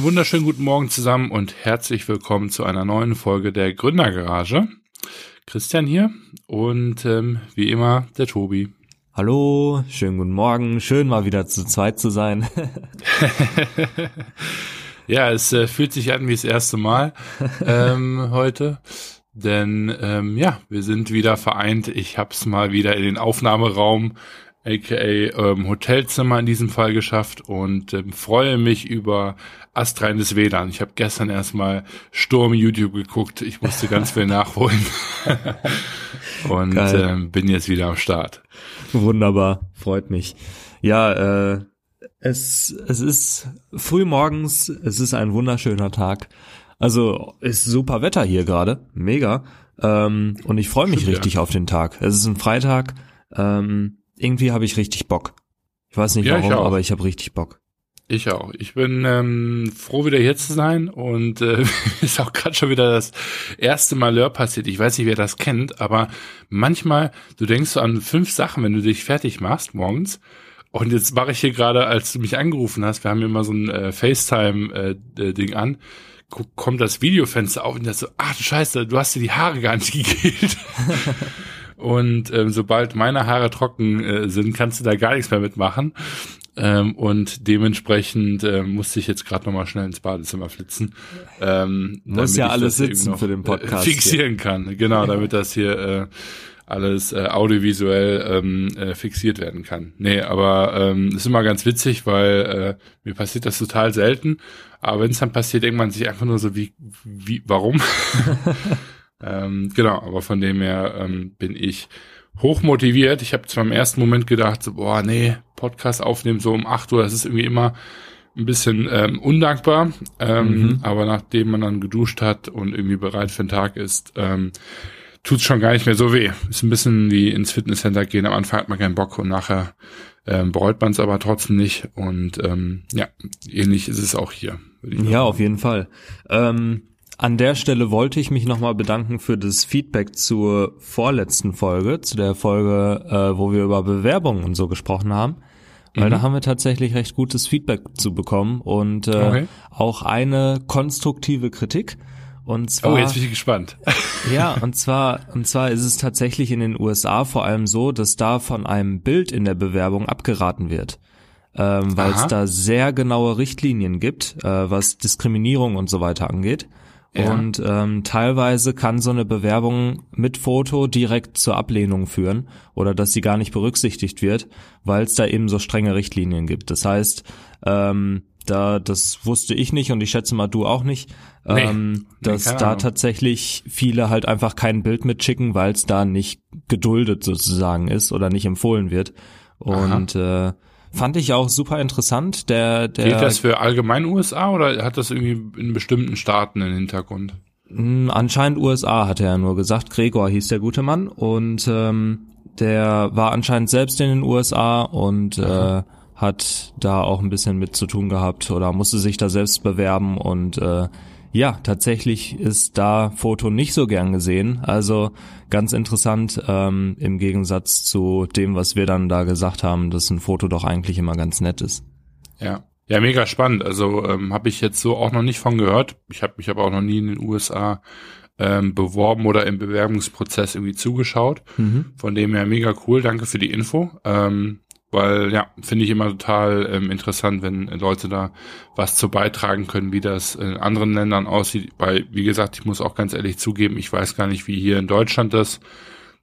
Einen wunderschönen guten Morgen zusammen und herzlich willkommen zu einer neuen Folge der Gründergarage. Christian hier und ähm, wie immer der Tobi. Hallo, schönen guten Morgen, schön mal wieder zu zweit zu sein. ja, es äh, fühlt sich an wie das erste Mal ähm, heute. Denn ähm, ja, wir sind wieder vereint. Ich hab's mal wieder in den Aufnahmeraum aka ähm, Hotelzimmer in diesem Fall geschafft und ähm, freue mich über astreines WLAN. Ich habe gestern erstmal Sturm YouTube geguckt. Ich musste ganz viel nachholen und ähm, bin jetzt wieder am Start. Wunderbar, freut mich. Ja, äh, es es ist früh morgens. Es ist ein wunderschöner Tag. Also ist super Wetter hier gerade, mega. Ähm, und ich freue mich Stimmt, richtig ja. auf den Tag. Es ist ein Freitag. Ähm, irgendwie habe ich richtig Bock. Ich weiß nicht ja, warum, ich aber ich habe richtig Bock. Ich auch. Ich bin ähm, froh, wieder hier zu sein und äh, ist auch gerade schon wieder das erste Malheur passiert. Ich weiß nicht, wer das kennt, aber manchmal, du denkst so an fünf Sachen, wenn du dich fertig machst morgens. Und jetzt mache ich hier gerade, als du mich angerufen hast, wir haben immer so ein äh, FaceTime-Ding äh, an, kommt das Videofenster auf und das so, ach du Scheiße, du hast dir die Haare gar nicht gegelt. Und ähm, sobald meine Haare trocken äh, sind, kannst du da gar nichts mehr mitmachen. Ähm, und dementsprechend äh, musste ich jetzt gerade noch mal schnell ins Badezimmer flitzen. Ähm, Muss ja alles sitzen für den Podcast. Äh, fixieren hier. kann, genau, damit das hier äh, alles äh, audiovisuell ähm, äh, fixiert werden kann. Nee, aber ähm, ist immer ganz witzig, weil äh, mir passiert das total selten. Aber wenn es dann passiert, denkt man sich einfach nur so, wie, wie, warum? Ähm, genau, aber von dem her ähm, bin ich hoch motiviert. Ich habe zwar im ersten Moment gedacht, so, boah, nee, Podcast aufnehmen so um 8 Uhr, das ist irgendwie immer ein bisschen ähm, undankbar. Ähm, mhm. Aber nachdem man dann geduscht hat und irgendwie bereit für den Tag ist, ähm, tut's schon gar nicht mehr so weh. Ist ein bisschen wie ins Fitnesscenter gehen. Am Anfang hat man keinen Bock und nachher ähm, bereut man es aber trotzdem nicht. Und ähm, ja, ähnlich ist es auch hier. Ja, auf jeden Fall. Ähm, an der Stelle wollte ich mich nochmal bedanken für das Feedback zur vorletzten Folge, zu der Folge, äh, wo wir über Bewerbungen und so gesprochen haben. Weil mhm. da haben wir tatsächlich recht gutes Feedback zu bekommen und äh, okay. auch eine konstruktive Kritik. Und zwar, oh, jetzt bin ich gespannt. ja, und zwar, und zwar ist es tatsächlich in den USA vor allem so, dass da von einem Bild in der Bewerbung abgeraten wird. Ähm, weil es da sehr genaue Richtlinien gibt, äh, was Diskriminierung und so weiter angeht. Ja. Und ähm, teilweise kann so eine Bewerbung mit Foto direkt zur Ablehnung führen oder dass sie gar nicht berücksichtigt wird, weil es da eben so strenge Richtlinien gibt. Das heißt, ähm, da das wusste ich nicht und ich schätze mal du auch nicht, nee, ähm, dass da Ahnung. tatsächlich viele halt einfach kein Bild mitschicken, weil es da nicht geduldet sozusagen ist oder nicht empfohlen wird. Und äh, Fand ich auch super interessant. Der, der Gilt das für allgemein USA oder hat das irgendwie in bestimmten Staaten einen Hintergrund? Hm, anscheinend USA, hat er ja nur gesagt. Gregor hieß der gute Mann und ähm, der war anscheinend selbst in den USA und äh, hat da auch ein bisschen mit zu tun gehabt oder musste sich da selbst bewerben und äh, ja, tatsächlich ist da Foto nicht so gern gesehen. Also ganz interessant ähm, im Gegensatz zu dem, was wir dann da gesagt haben, dass ein Foto doch eigentlich immer ganz nett ist. Ja, ja, mega spannend. Also ähm, habe ich jetzt so auch noch nicht von gehört. Ich habe mich aber auch noch nie in den USA ähm, beworben oder im Bewerbungsprozess irgendwie zugeschaut. Mhm. Von dem her mega cool. Danke für die Info. Ähm, weil ja, finde ich immer total ähm, interessant, wenn Leute da was zu beitragen können, wie das in anderen Ländern aussieht. Weil, wie gesagt, ich muss auch ganz ehrlich zugeben, ich weiß gar nicht, wie hier in Deutschland das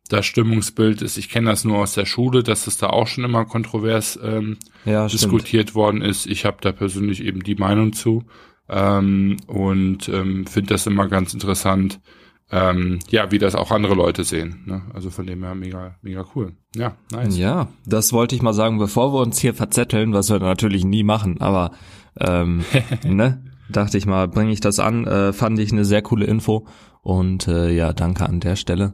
das Stimmungsbild ist. Ich kenne das nur aus der Schule, dass es da auch schon immer kontrovers ähm, ja, diskutiert worden ist. Ich habe da persönlich eben die Meinung zu ähm, und ähm, finde das immer ganz interessant, ähm, ja, wie das auch andere Leute sehen. Ne? Also von dem her mega, mega cool. Ja, nice. Ja, das wollte ich mal sagen, bevor wir uns hier verzetteln, was wir natürlich nie machen, aber ähm, ne, dachte ich mal, bringe ich das an, äh, fand ich eine sehr coole Info und äh, ja, danke an der Stelle.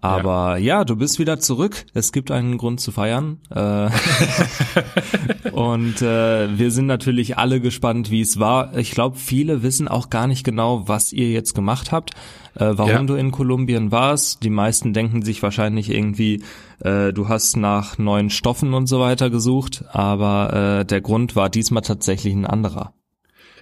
Aber ja. ja. du bist wieder zurück. Es gibt einen Grund zu feiern. Äh, und äh, wir sind natürlich alle gespannt, wie es war. Ich glaube, viele wissen auch gar nicht genau, was ihr jetzt gemacht habt, äh, warum ja. du in Kolumbien warst. Die meisten denken sich wahrscheinlich irgendwie, äh, du hast nach neuen Stoffen und so weiter gesucht. Aber äh, der Grund war diesmal tatsächlich ein anderer.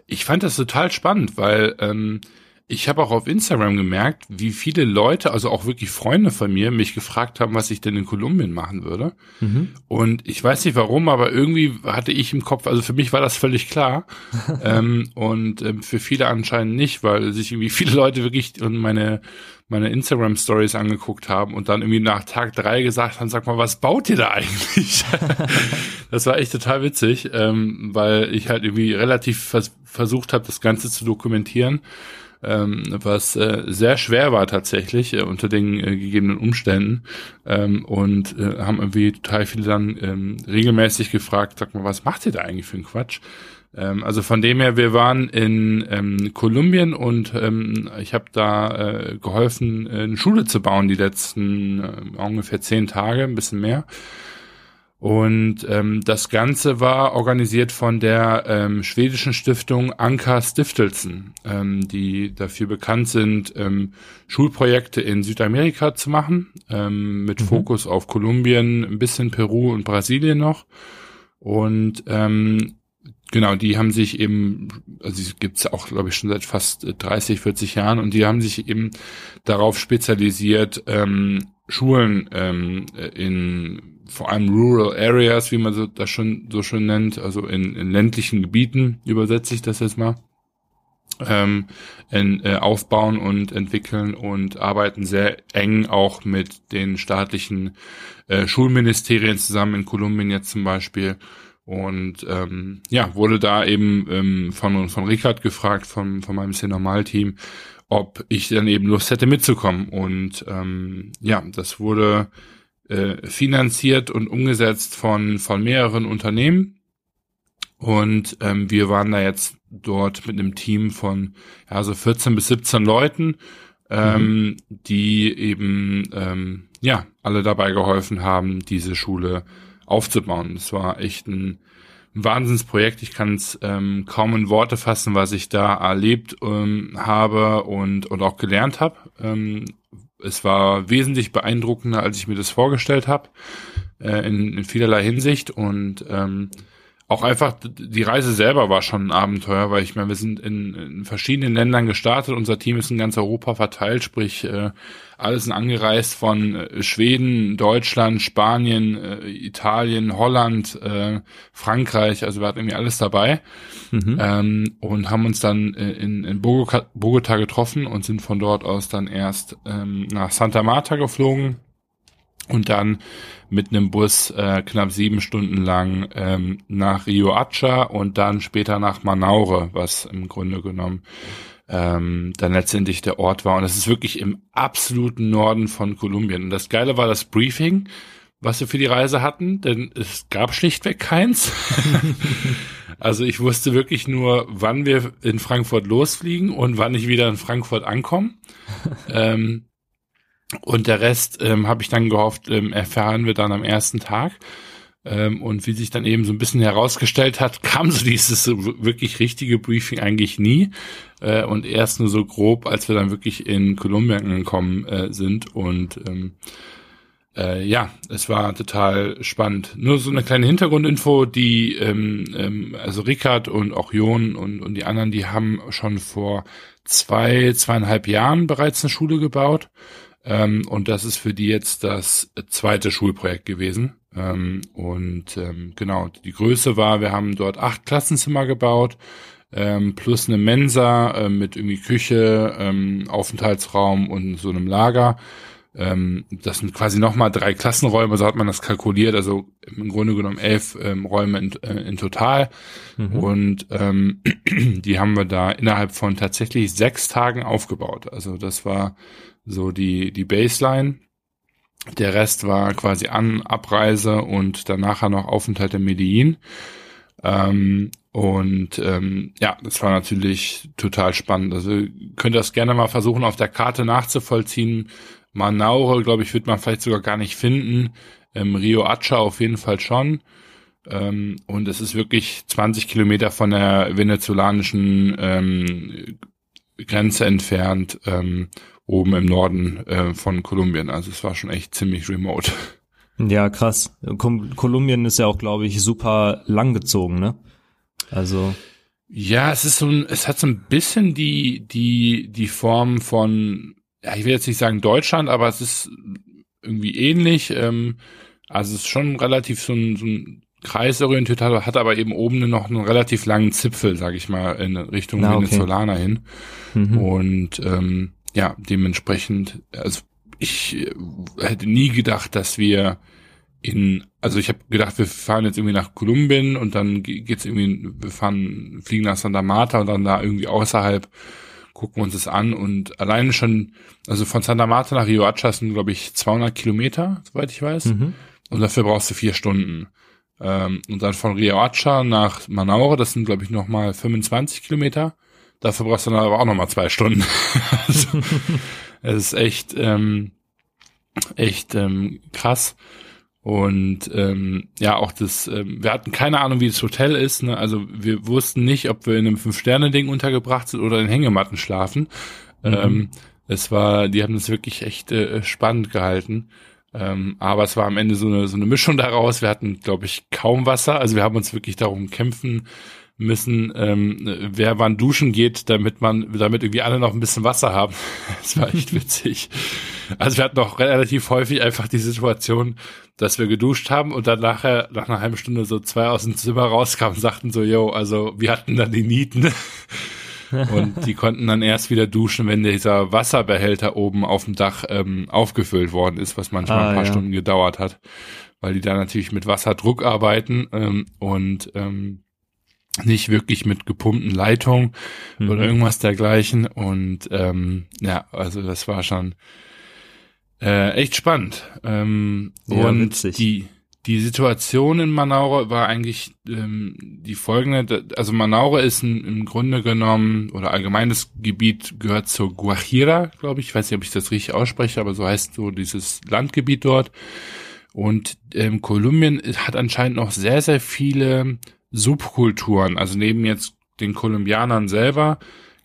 ich fand das total spannend, weil ähm, ich habe auch auf Instagram gemerkt, wie viele Leute, also auch wirklich Freunde von mir, mich gefragt haben, was ich denn in Kolumbien machen würde. Mhm. Und ich weiß nicht warum, aber irgendwie hatte ich im Kopf, also für mich war das völlig klar. ähm, und ähm, für viele anscheinend nicht, weil sich irgendwie viele Leute wirklich und meine meine Instagram Stories angeguckt haben und dann irgendwie nach Tag drei gesagt haben, sag mal, was baut ihr da eigentlich? das war echt total witzig, ähm, weil ich halt irgendwie relativ vers versucht habe, das Ganze zu dokumentieren ähm, was äh, sehr schwer war tatsächlich äh, unter den äh, gegebenen Umständen ähm, und äh, haben irgendwie total viele dann ähm, regelmäßig gefragt, sag mal, was macht ihr da eigentlich für einen Quatsch? Ähm, also von dem her, wir waren in ähm, Kolumbien und ähm, ich habe da äh, geholfen, äh, eine Schule zu bauen die letzten äh, ungefähr zehn Tage, ein bisschen mehr. Und ähm, das Ganze war organisiert von der ähm, schwedischen Stiftung Anka Stiftelsen, ähm, die dafür bekannt sind, ähm, Schulprojekte in Südamerika zu machen, ähm, mit mhm. Fokus auf Kolumbien, ein bisschen Peru und Brasilien noch. Und ähm, genau, die haben sich eben, also die gibt's auch, glaube ich, schon seit fast 30, 40 Jahren und die haben sich eben darauf spezialisiert, ähm, Schulen ähm, in vor allem Rural Areas, wie man so, das schon so schön nennt, also in, in ländlichen Gebieten, übersetze ich das jetzt mal, ähm, in, äh, aufbauen und entwickeln und arbeiten sehr eng auch mit den staatlichen äh, Schulministerien zusammen in Kolumbien jetzt zum Beispiel. Und ähm, ja, wurde da eben ähm, von, von Richard gefragt, von, von meinem C-Normal-Team, ob ich dann eben Lust hätte mitzukommen. Und ähm, ja, das wurde äh, finanziert und umgesetzt von, von mehreren Unternehmen. Und ähm, wir waren da jetzt dort mit einem Team von ja, so 14 bis 17 Leuten, ähm, mhm. die eben ähm, ja alle dabei geholfen haben, diese Schule aufzubauen. Es war echt ein, ein Wahnsinnsprojekt. Ich kann es ähm, kaum in Worte fassen, was ich da erlebt ähm, habe und, und auch gelernt habe. Ähm, es war wesentlich beeindruckender, als ich mir das vorgestellt habe, äh, in, in vielerlei Hinsicht. Und ähm, auch einfach die Reise selber war schon ein Abenteuer, weil ich meine, wir sind in, in verschiedenen Ländern gestartet. Unser Team ist in ganz Europa verteilt, sprich äh, alles sind angereist von äh, Schweden, Deutschland, Spanien, äh, Italien, Holland, äh, Frankreich. Also wir hatten irgendwie alles dabei mhm. ähm, und haben uns dann äh, in, in Bogota, Bogota getroffen und sind von dort aus dann erst ähm, nach Santa Marta geflogen und dann mit einem Bus äh, knapp sieben Stunden lang ähm, nach Rio Hacha und dann später nach Manaure, was im Grunde genommen ähm, dann letztendlich der Ort war. Und das ist wirklich im absoluten Norden von Kolumbien. Und das Geile war das Briefing, was wir für die Reise hatten, denn es gab schlichtweg keins. also ich wusste wirklich nur, wann wir in Frankfurt losfliegen und wann ich wieder in Frankfurt ankomme. ähm, und der Rest ähm, habe ich dann gehofft, ähm, erfahren wir dann am ersten Tag. Ähm, und wie sich dann eben so ein bisschen herausgestellt hat, kam so dieses wirklich richtige Briefing eigentlich nie. Äh, und erst nur so grob, als wir dann wirklich in Kolumbien angekommen äh, sind. Und ähm, äh, ja, es war total spannend. Nur so eine kleine Hintergrundinfo, die, ähm, ähm, also Rickard und auch Jon und, und die anderen, die haben schon vor zwei, zweieinhalb Jahren bereits eine Schule gebaut. Ähm, und das ist für die jetzt das zweite Schulprojekt gewesen. Ähm, und ähm, genau, die Größe war, wir haben dort acht Klassenzimmer gebaut, ähm, plus eine Mensa äh, mit irgendwie Küche, ähm, Aufenthaltsraum und so einem Lager. Ähm, das sind quasi nochmal drei Klassenräume, so hat man das kalkuliert, also im Grunde genommen elf Räume in, äh, in total. Mhm. Und die haben wir da innerhalb von tatsächlich sechs Tagen aufgebaut. Also das war so die, die Baseline. Der Rest war quasi An Abreise und danach noch Aufenthalt in Medellin. Ähm, und ähm, ja, das war natürlich total spannend. Also könnt ihr das gerne mal versuchen, auf der Karte nachzuvollziehen. Manaure, glaube ich, wird man vielleicht sogar gar nicht finden. Ähm, Rio Hacha auf jeden Fall schon. Ähm, und es ist wirklich 20 Kilometer von der venezolanischen ähm, Grenze entfernt. Ähm, oben im Norden äh, von Kolumbien. Also es war schon echt ziemlich remote. Ja, krass. Kolumbien ist ja auch, glaube ich, super langgezogen, ne? Also. Ja, es ist so ein, es hat so ein bisschen die, die, die Form von, ja, ich will jetzt nicht sagen Deutschland, aber es ist irgendwie ähnlich. Ähm, also es ist schon relativ so ein, so ein kreisorientiert, hat, hat aber eben oben noch einen relativ langen Zipfel, sag ich mal, in Richtung ah, okay. Venezolana hin. Mhm. Und ähm, ja, dementsprechend, also ich äh, hätte nie gedacht, dass wir in, also ich habe gedacht, wir fahren jetzt irgendwie nach Kolumbien und dann geht's irgendwie, wir fahren, fliegen nach Santa Marta und dann da irgendwie außerhalb gucken uns das an und alleine schon, also von Santa Marta nach Rio Hacha sind, glaube ich, 200 Kilometer, soweit ich weiß. Mhm. Und dafür brauchst du vier Stunden. Ähm, und dann von Rio Hacha nach Manaure, das sind, glaube ich, nochmal 25 Kilometer. Dafür brauchst du dann aber auch nochmal zwei Stunden. also, es ist echt, ähm, echt ähm, krass. Und ähm, ja, auch das, ähm, wir hatten keine Ahnung, wie das Hotel ist. Ne? Also wir wussten nicht, ob wir in einem Fünf-Sterne-Ding untergebracht sind oder in Hängematten schlafen. Mhm. Ähm, es war, die haben das wirklich echt äh, spannend gehalten. Ähm, aber es war am Ende so eine, so eine Mischung daraus. Wir hatten, glaube ich, kaum Wasser. Also wir haben uns wirklich darum kämpfen müssen, ähm, wer wann duschen geht, damit man, damit irgendwie alle noch ein bisschen Wasser haben. Das war echt witzig. Also wir hatten auch relativ häufig einfach die Situation, dass wir geduscht haben und dann nachher, nach einer halben Stunde so zwei aus dem Zimmer rauskamen und sagten so, yo, also wir hatten dann die Nieten. und die konnten dann erst wieder duschen, wenn dieser Wasserbehälter oben auf dem Dach ähm, aufgefüllt worden ist, was manchmal ah, ein paar ja. Stunden gedauert hat, weil die da natürlich mit Wasserdruck arbeiten ähm, und ähm, nicht wirklich mit gepumpten Leitungen mhm. oder irgendwas dergleichen. Und ähm, ja, also das war schon äh, echt spannend. Ähm, ja, und witzig. die die Situation in Manaure war eigentlich ähm, die folgende. Also Manaure ist ein, im Grunde genommen oder allgemeines Gebiet gehört zur Guajira, glaube ich. Ich weiß nicht, ob ich das richtig ausspreche, aber so heißt so dieses Landgebiet dort. Und ähm, Kolumbien hat anscheinend noch sehr, sehr viele Subkulturen. Also neben jetzt den Kolumbianern selber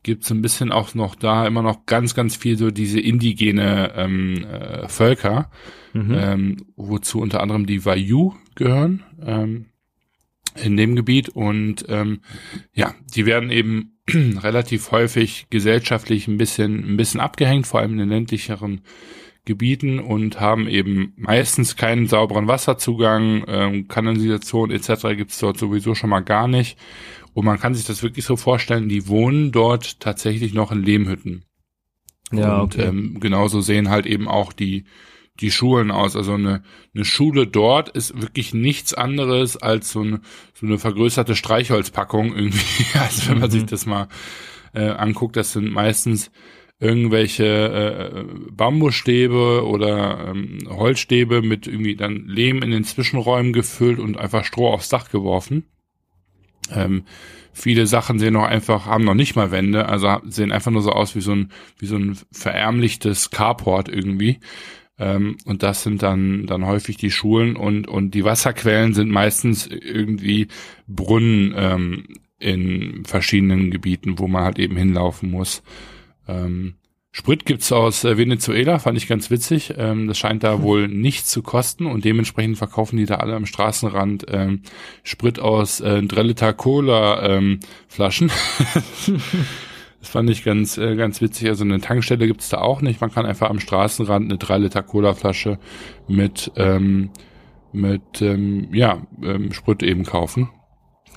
gibt es ein bisschen auch noch da immer noch ganz, ganz viel so diese indigene ähm, äh, Völker, mhm. ähm, wozu unter anderem die Wayuu gehören ähm, in dem Gebiet. Und ähm, ja, die werden eben relativ häufig gesellschaftlich ein bisschen, ein bisschen abgehängt, vor allem in den ländlicheren Gebieten und haben eben meistens keinen sauberen Wasserzugang, ähm, Kanalisation etc. gibt's dort sowieso schon mal gar nicht. Und man kann sich das wirklich so vorstellen, die wohnen dort tatsächlich noch in Lehmhütten. Ja, und okay. ähm, genauso sehen halt eben auch die die Schulen aus. Also eine, eine Schule dort ist wirklich nichts anderes als so eine, so eine vergrößerte Streichholzpackung irgendwie. Also wenn man mhm. sich das mal äh, anguckt, das sind meistens irgendwelche äh, Bambusstäbe oder ähm, Holzstäbe mit irgendwie dann Lehm in den Zwischenräumen gefüllt und einfach Stroh aufs Dach geworfen. Ähm, viele Sachen sehen noch einfach, haben noch nicht mal Wände, also sehen einfach nur so aus wie so ein, wie so ein verärmlichtes Carport irgendwie. Ähm, und das sind dann, dann häufig die Schulen und, und die Wasserquellen sind meistens irgendwie Brunnen ähm, in verschiedenen Gebieten, wo man halt eben hinlaufen muss. Ähm, Sprit gibt's aus äh, Venezuela, fand ich ganz witzig. Ähm, das scheint da hm. wohl nichts zu kosten und dementsprechend verkaufen die da alle am Straßenrand ähm, Sprit aus äh, 3 Liter Cola ähm, Flaschen. das fand ich ganz äh, ganz witzig. Also eine Tankstelle gibt's da auch nicht. Man kann einfach am Straßenrand eine 3 Liter Cola Flasche mit ähm, mit ähm, ja ähm, Sprit eben kaufen.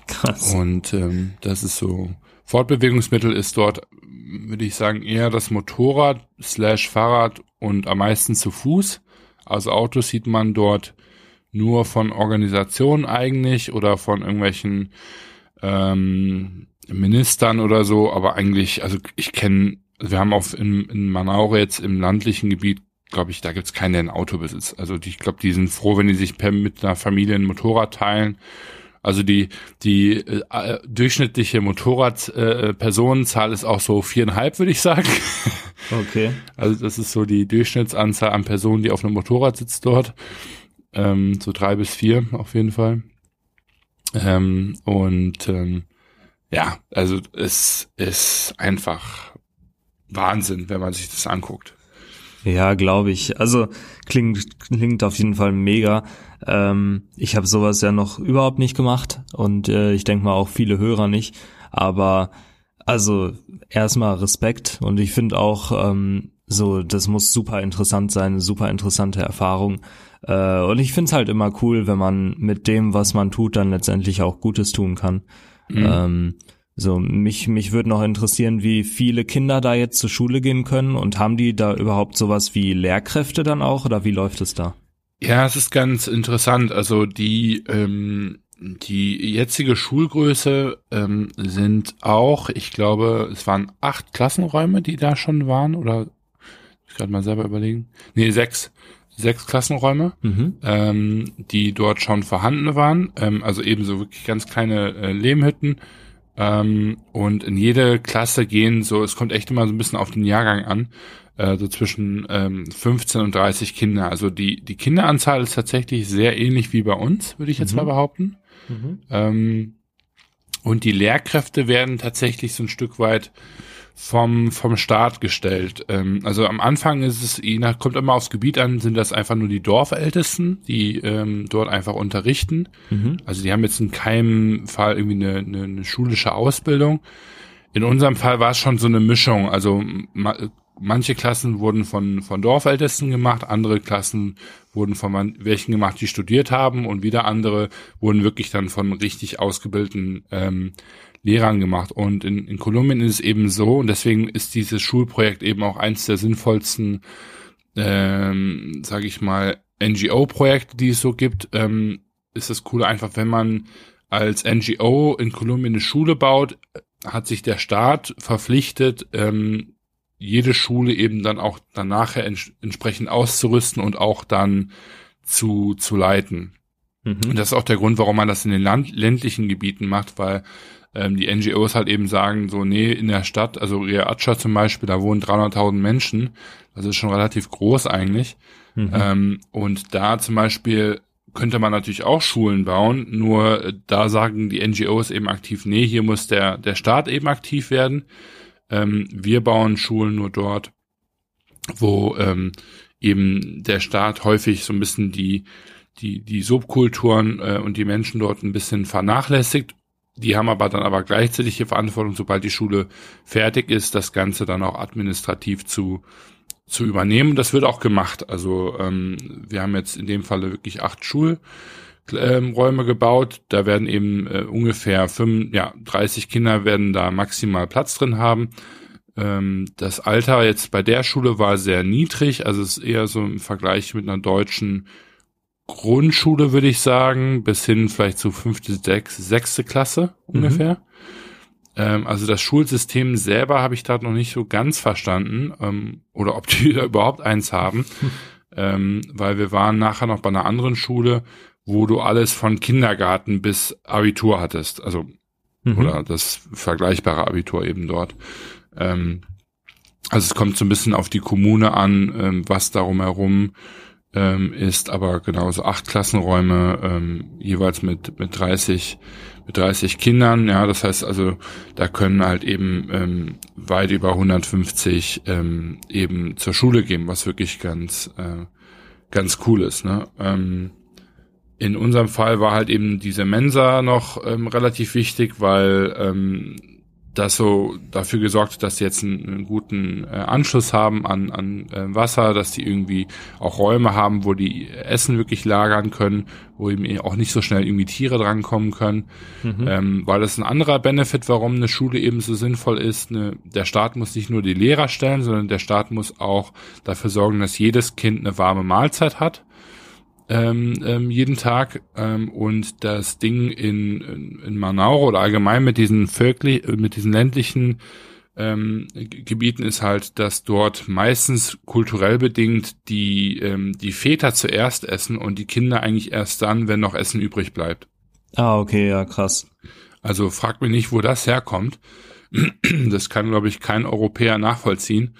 Krass. Und ähm, das ist so Fortbewegungsmittel ist dort würde ich sagen, eher das Motorrad slash Fahrrad und am meisten zu Fuß. Also Autos sieht man dort nur von Organisationen eigentlich oder von irgendwelchen ähm, Ministern oder so, aber eigentlich, also ich kenne, wir haben auf in, in Manaure jetzt im landlichen Gebiet, glaube ich, da gibt's keinen, der ein Auto besitzt. Also die, ich glaube, die sind froh, wenn die sich per, mit einer Familie ein Motorrad teilen also die, die äh, durchschnittliche Motorradpersonenzahl äh, ist auch so viereinhalb, würde ich sagen. Okay. Also das ist so die Durchschnittsanzahl an Personen, die auf einem Motorrad sitzt dort. Ähm, so drei bis vier auf jeden Fall. Ähm, und ähm, ja, also es ist einfach Wahnsinn, wenn man sich das anguckt. Ja, glaube ich. Also klingt klingt auf jeden Fall mega. Ähm, ich habe sowas ja noch überhaupt nicht gemacht und äh, ich denke mal auch viele Hörer nicht. Aber also erstmal Respekt und ich finde auch ähm, so, das muss super interessant sein, eine super interessante Erfahrung. Äh, und ich finde es halt immer cool, wenn man mit dem, was man tut, dann letztendlich auch Gutes tun kann. Mhm. Ähm, so, mich, mich würde noch interessieren, wie viele Kinder da jetzt zur Schule gehen können und haben die da überhaupt sowas wie Lehrkräfte dann auch oder wie läuft es da? Ja, es ist ganz interessant. Also die, ähm, die jetzige Schulgröße ähm, sind auch, ich glaube, es waren acht Klassenräume, die da schon waren oder ich gerade mal selber überlegen. Nee, sechs. Sechs Klassenräume, mhm. ähm, die dort schon vorhanden waren. Ähm, also ebenso wirklich ganz kleine äh, Lehmhütten ähm, und in jede Klasse gehen so, es kommt echt immer so ein bisschen auf den Jahrgang an, äh, so zwischen ähm, 15 und 30 Kinder. Also die, die Kinderanzahl ist tatsächlich sehr ähnlich wie bei uns, würde ich jetzt mhm. mal behaupten. Mhm. Ähm, und die Lehrkräfte werden tatsächlich so ein Stück weit vom, vom Staat gestellt. Ähm, also am Anfang ist es, je nach, kommt immer aufs Gebiet an, sind das einfach nur die Dorfältesten, die ähm, dort einfach unterrichten. Mhm. Also die haben jetzt in keinem Fall irgendwie eine, eine, eine schulische Ausbildung. In unserem Fall war es schon so eine Mischung. Also ma, manche Klassen wurden von, von Dorfältesten gemacht, andere Klassen wurden von welchen gemacht, die studiert haben und wieder andere wurden wirklich dann von richtig ausgebildeten ähm, Lehrern gemacht. Und in, in Kolumbien ist es eben so, und deswegen ist dieses Schulprojekt eben auch eins der sinnvollsten, ähm, sage ich mal, NGO-Projekte, die es so gibt, ähm, ist das Coole einfach, wenn man als NGO in Kolumbien eine Schule baut, hat sich der Staat verpflichtet, ähm, jede Schule eben dann auch danach ents entsprechend auszurüsten und auch dann zu, zu leiten. Mhm. Und das ist auch der Grund, warum man das in den Land ländlichen Gebieten macht, weil ähm, die NGOs halt eben sagen, so, nee, in der Stadt, also Riacha zum Beispiel, da wohnen 300.000 Menschen, das ist schon relativ groß eigentlich. Mhm. Ähm, und da zum Beispiel könnte man natürlich auch Schulen bauen, nur da sagen die NGOs eben aktiv, nee, hier muss der, der Staat eben aktiv werden. Ähm, wir bauen Schulen nur dort, wo ähm, eben der Staat häufig so ein bisschen die, die, die Subkulturen äh, und die Menschen dort ein bisschen vernachlässigt die haben aber dann aber gleichzeitig die Verantwortung, sobald die Schule fertig ist, das Ganze dann auch administrativ zu, zu übernehmen. Das wird auch gemacht. Also ähm, wir haben jetzt in dem Falle wirklich acht Schulräume gebaut. Da werden eben äh, ungefähr fünf, ja, 30 Kinder werden da maximal Platz drin haben. Ähm, das Alter jetzt bei der Schule war sehr niedrig, also es ist eher so im Vergleich mit einer deutschen Grundschule, würde ich sagen, bis hin vielleicht zu fünfte, sechste, sechste Klasse ungefähr. Mhm. Ähm, also das Schulsystem selber habe ich da noch nicht so ganz verstanden ähm, oder ob die da überhaupt eins haben, ähm, weil wir waren nachher noch bei einer anderen Schule, wo du alles von Kindergarten bis Abitur hattest, also mhm. oder das vergleichbare Abitur eben dort. Ähm, also es kommt so ein bisschen auf die Kommune an, ähm, was darum herum ähm, ist, aber genauso acht Klassenräume, ähm, jeweils mit, mit 30, mit 30 Kindern, ja, das heißt also, da können halt eben ähm, weit über 150 ähm, eben zur Schule gehen, was wirklich ganz, äh, ganz cool ist, ne? Ähm, in unserem Fall war halt eben diese Mensa noch ähm, relativ wichtig, weil ähm, das so dafür gesorgt, dass sie jetzt einen, einen guten äh, Anschluss haben an, an äh, Wasser, dass die irgendwie auch Räume haben, wo die Essen wirklich lagern können, wo eben auch nicht so schnell irgendwie Tiere drankommen können. Mhm. Ähm, weil das ein anderer Benefit, warum eine Schule eben so sinnvoll ist. Ne, der Staat muss nicht nur die Lehrer stellen, sondern der Staat muss auch dafür sorgen, dass jedes Kind eine warme Mahlzeit hat ähm, ähm, jeden Tag ähm, und das Ding in, in, in Manaure oder allgemein mit diesen Völkli mit diesen ländlichen ähm, Gebieten ist halt, dass dort meistens kulturell bedingt die ähm, die Väter zuerst essen und die Kinder eigentlich erst dann, wenn noch Essen übrig bleibt. Ah, okay, ja, krass. Also frag mich nicht, wo das herkommt. Das kann, glaube ich, kein Europäer nachvollziehen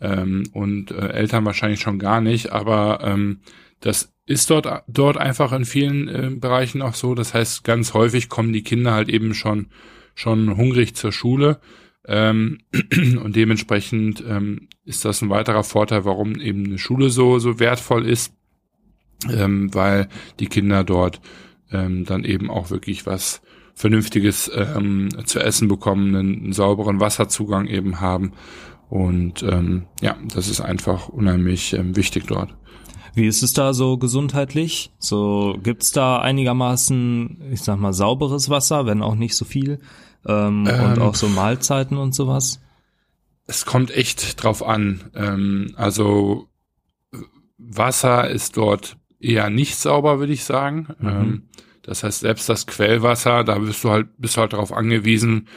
ähm, und äh, Eltern wahrscheinlich schon gar nicht. Aber ähm, das ist dort, dort einfach in vielen äh, Bereichen auch so. Das heißt, ganz häufig kommen die Kinder halt eben schon, schon hungrig zur Schule. Ähm, und dementsprechend ähm, ist das ein weiterer Vorteil, warum eben eine Schule so, so wertvoll ist, ähm, weil die Kinder dort ähm, dann eben auch wirklich was Vernünftiges ähm, zu essen bekommen, einen, einen sauberen Wasserzugang eben haben. Und ähm, ja, das ist einfach unheimlich wichtig dort. Wie ist es da so gesundheitlich? So gibt's da einigermaßen, ich sag mal, sauberes Wasser, wenn auch nicht so viel? Ähm, ähm, und auch so Mahlzeiten und sowas? Es kommt echt drauf an. Ähm, also Wasser ist dort eher nicht sauber, würde ich sagen. Mhm. Ähm, das heißt, selbst das Quellwasser, da bist du halt, bist du halt darauf angewiesen,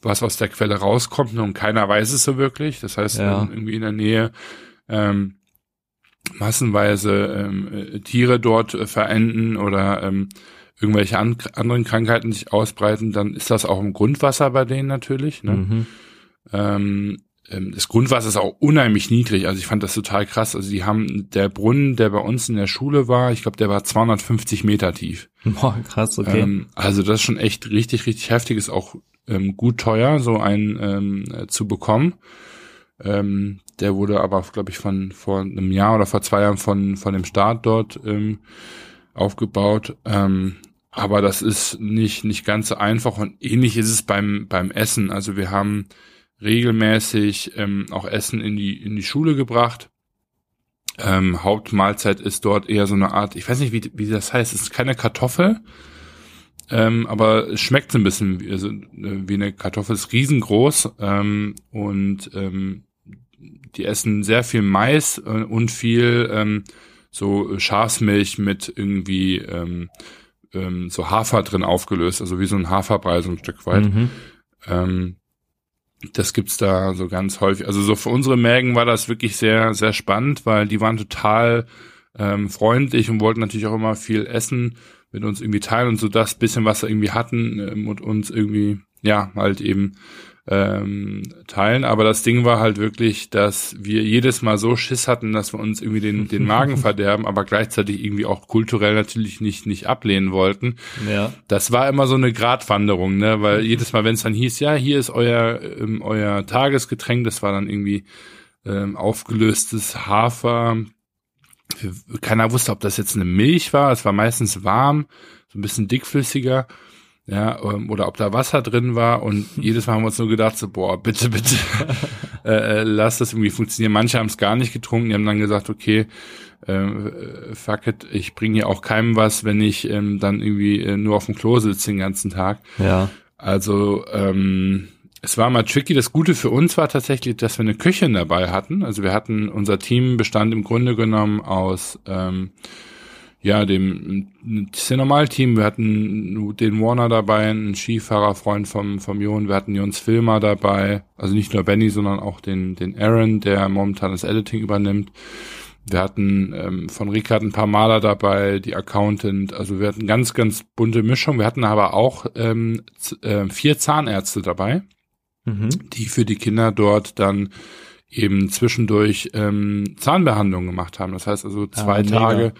was aus der Quelle rauskommt und keiner weiß es so wirklich. Das heißt, ja. irgendwie in der Nähe ähm, massenweise ähm, äh, Tiere dort äh, verenden oder ähm, irgendwelche an anderen Krankheiten sich ausbreiten, dann ist das auch im Grundwasser bei denen natürlich. Ne? Mhm. Ähm, ähm, das Grundwasser ist auch unheimlich niedrig. Also ich fand das total krass. Also die haben der Brunnen, der bei uns in der Schule war, ich glaube, der war 250 Meter tief. Boah, krass, okay. Ähm, also das ist schon echt richtig, richtig heftig. Ist auch ähm, gut teuer, so einen ähm, äh, zu bekommen. Ähm, der wurde aber, glaube ich, von vor einem Jahr oder vor zwei Jahren von von dem Staat dort ähm, aufgebaut. Ähm, aber das ist nicht nicht ganz so einfach und ähnlich ist es beim beim Essen. Also wir haben regelmäßig ähm, auch Essen in die in die Schule gebracht. Ähm, Hauptmahlzeit ist dort eher so eine Art, ich weiß nicht, wie, wie das heißt, es ist keine Kartoffel, ähm, aber es schmeckt so ein bisschen wie, also, äh, wie eine Kartoffel, ist riesengroß ähm, und ähm, die essen sehr viel Mais äh, und viel ähm, so Schafsmilch mit irgendwie ähm, ähm, so Hafer drin aufgelöst, also wie so ein Haferbrei so ein Stück weit. Mhm. Ähm, das gibt's da so ganz häufig. Also so für unsere Mägen war das wirklich sehr, sehr spannend, weil die waren total ähm, freundlich und wollten natürlich auch immer viel essen mit uns irgendwie teilen und so das bisschen, was sie irgendwie hatten, ähm, und uns irgendwie, ja, halt eben ähm, teilen. Aber das Ding war halt wirklich, dass wir jedes Mal so Schiss hatten, dass wir uns irgendwie den, den Magen verderben, aber gleichzeitig irgendwie auch kulturell natürlich nicht, nicht ablehnen wollten. Ja. Das war immer so eine Gratwanderung, ne? Weil jedes Mal, wenn es dann hieß, ja, hier ist euer, ähm, euer Tagesgetränk, das war dann irgendwie ähm, aufgelöstes Hafer. Keiner wusste, ob das jetzt eine Milch war. Es war meistens warm, so ein bisschen dickflüssiger ja, ähm, oder ob da Wasser drin war und jedes Mal haben wir uns nur gedacht, so, boah, bitte, bitte, äh, äh, lass das irgendwie funktionieren. Manche haben es gar nicht getrunken, die haben dann gesagt, okay, äh, fuck it, ich bringe hier auch keinem was, wenn ich ähm, dann irgendwie äh, nur auf dem Klo sitze den ganzen Tag. Ja. Also, ähm, es war mal tricky. Das Gute für uns war tatsächlich, dass wir eine Köchin dabei hatten. Also wir hatten, unser Team bestand im Grunde genommen aus ähm, ja, dem Cinemal-Team. Wir hatten den Warner dabei, einen Skifahrerfreund vom, vom Jon. Wir hatten Jons Filmer dabei. Also nicht nur Benny, sondern auch den, den Aaron, der momentan das Editing übernimmt. Wir hatten ähm, von Ricard ein paar Maler dabei, die Accountant. Also wir hatten ganz, ganz bunte Mischung. Wir hatten aber auch ähm, äh, vier Zahnärzte dabei, mhm. die für die Kinder dort dann eben zwischendurch ähm, Zahnbehandlungen gemacht haben. Das heißt also zwei ah, Tage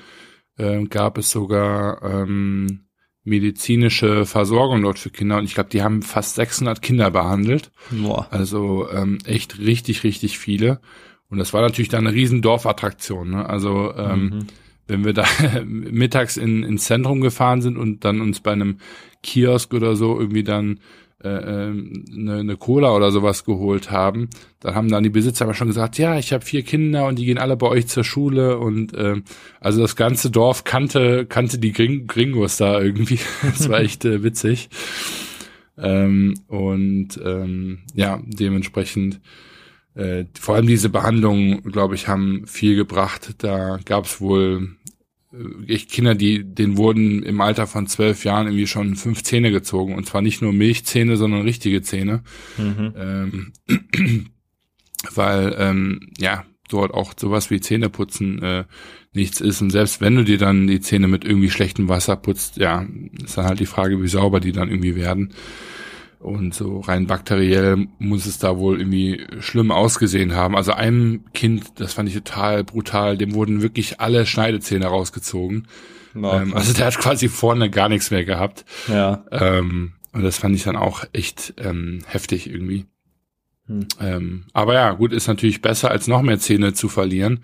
äh, gab es sogar ähm, medizinische Versorgung dort für Kinder und ich glaube, die haben fast 600 Kinder behandelt. Boah. Also ähm, echt richtig, richtig viele. Und das war natürlich dann eine riesen Dorfattraktion. Ne? Also ähm, mhm. wenn wir da mittags in, ins Zentrum gefahren sind und dann uns bei einem Kiosk oder so irgendwie dann eine, eine Cola oder sowas geholt haben, dann haben dann die Besitzer aber schon gesagt, ja, ich habe vier Kinder und die gehen alle bei euch zur Schule und äh, also das ganze Dorf kannte kannte die Gring Gringos da irgendwie. das war echt äh, witzig. Ähm, und ähm, ja, dementsprechend äh, vor allem diese Behandlungen, glaube ich, haben viel gebracht. Da gab es wohl äh, echt Kinder, die, denen wurden im Alter von zwölf Jahren irgendwie schon fünf Zähne gezogen. Und zwar nicht nur Milchzähne, sondern richtige Zähne. Mhm. Ähm, weil, ähm, ja, dort auch sowas wie Zähneputzen äh, nichts ist. Und selbst wenn du dir dann die Zähne mit irgendwie schlechtem Wasser putzt, ja, ist dann halt die Frage, wie sauber die dann irgendwie werden. Und so rein bakteriell muss es da wohl irgendwie schlimm ausgesehen haben. Also einem Kind, das fand ich total brutal, dem wurden wirklich alle Schneidezähne rausgezogen. ähm, also der hat quasi vorne gar nichts mehr gehabt. Ja. Ähm, und das fand ich dann auch echt ähm, heftig irgendwie. Hm. Ähm, aber ja, gut, ist natürlich besser, als noch mehr Zähne zu verlieren.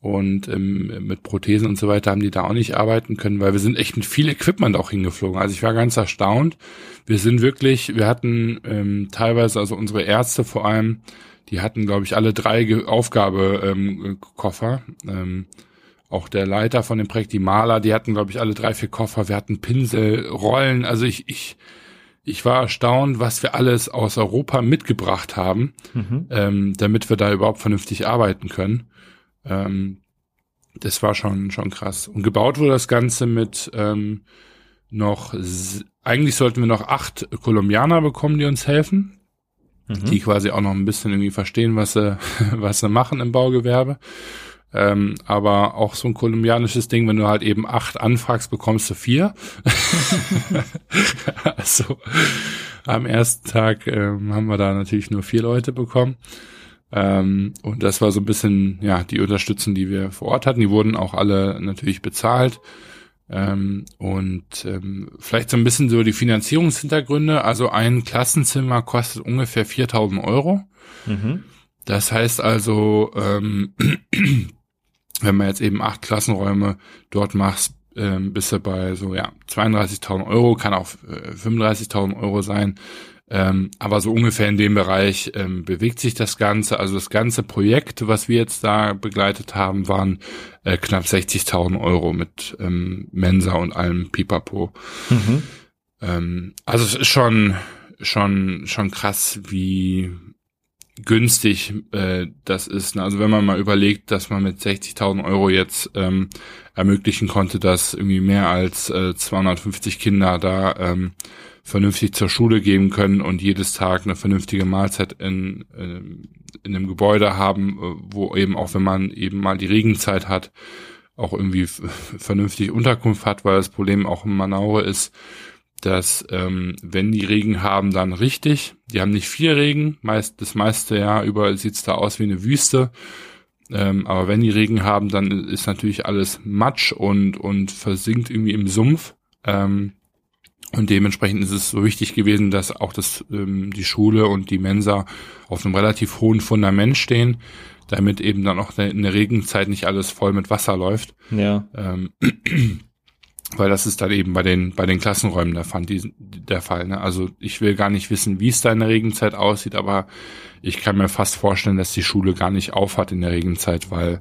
Und ähm, mit Prothesen und so weiter haben die da auch nicht arbeiten können, weil wir sind echt mit viel Equipment auch hingeflogen. Also ich war ganz erstaunt. Wir sind wirklich, wir hatten ähm, teilweise, also unsere Ärzte vor allem, die hatten, glaube ich, alle drei Aufgabekoffer. Ähm, ähm, auch der Leiter von dem Projekt, die Maler, die hatten, glaube ich, alle drei, vier Koffer. Wir hatten Pinsel, Rollen. Also ich, ich, ich war erstaunt, was wir alles aus Europa mitgebracht haben, mhm. ähm, damit wir da überhaupt vernünftig arbeiten können. Ähm, das war schon, schon krass. Und gebaut wurde das Ganze mit ähm, noch, eigentlich sollten wir noch acht Kolumbianer bekommen, die uns helfen. Mhm. Die quasi auch noch ein bisschen irgendwie verstehen, was sie, was sie machen im Baugewerbe. Ähm, aber auch so ein kolumbianisches Ding, wenn du halt eben acht anfragst, bekommst du vier. also am ersten Tag ähm, haben wir da natürlich nur vier Leute bekommen. Ähm, und das war so ein bisschen, ja, die Unterstützung, die wir vor Ort hatten. Die wurden auch alle natürlich bezahlt. Ähm, und ähm, vielleicht so ein bisschen so die Finanzierungshintergründe. Also ein Klassenzimmer kostet ungefähr 4000 Euro. Mhm. Das heißt also, ähm, wenn man jetzt eben acht Klassenräume dort macht, ähm, bist du bei so ja 32.000 Euro, kann auch äh, 35.000 Euro sein. Ähm, aber so ungefähr in dem Bereich ähm, bewegt sich das Ganze. Also das ganze Projekt, was wir jetzt da begleitet haben, waren äh, knapp 60.000 Euro mit ähm, Mensa und allem Pipapo. Mhm. Ähm, also es ist schon schon schon krass, wie günstig äh, das ist. Also wenn man mal überlegt, dass man mit 60.000 Euro jetzt ähm, ermöglichen konnte, dass irgendwie mehr als äh, 250 Kinder da ähm, vernünftig zur Schule gehen können und jedes Tag eine vernünftige Mahlzeit in, in, in einem Gebäude haben, äh, wo eben auch wenn man eben mal die Regenzeit hat, auch irgendwie vernünftig Unterkunft hat, weil das Problem auch in Manaure ist, dass ähm, wenn die Regen haben, dann richtig. Die haben nicht viel Regen, meist das meiste Jahr über sieht's da aus wie eine Wüste. Ähm, aber wenn die Regen haben, dann ist natürlich alles Matsch und und versinkt irgendwie im Sumpf. Ähm, und dementsprechend ist es so wichtig gewesen, dass auch das ähm, die Schule und die Mensa auf einem relativ hohen Fundament stehen, damit eben dann auch in der Regenzeit nicht alles voll mit Wasser läuft. Ja. Ähm, weil das ist dann eben bei den bei den Klassenräumen der, Fall, die, der Fall. Ne? Also ich will gar nicht wissen, wie es da in der Regenzeit aussieht, aber ich kann mir fast vorstellen, dass die Schule gar nicht aufhat in der Regenzeit, weil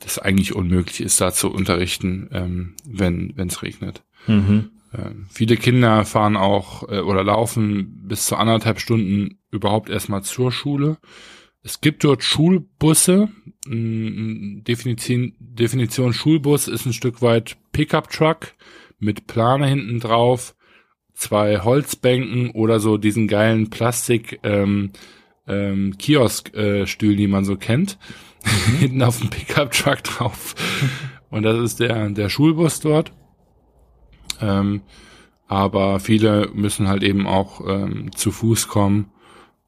das eigentlich unmöglich ist, da zu unterrichten, ähm, wenn wenn es regnet. Mhm. Ähm, viele Kinder fahren auch äh, oder laufen bis zu anderthalb Stunden überhaupt erstmal zur Schule. Es gibt dort Schulbusse. Definition, Definition Schulbus ist ein Stück weit Pickup-Truck mit Plane hinten drauf, zwei Holzbänken oder so diesen geilen Plastik ähm, ähm, Kiosk-Stühlen, äh, die man so kennt, mhm. hinten auf dem Pickup-Truck drauf. Und das ist der, der Schulbus dort. Ähm, aber viele müssen halt eben auch ähm, zu Fuß kommen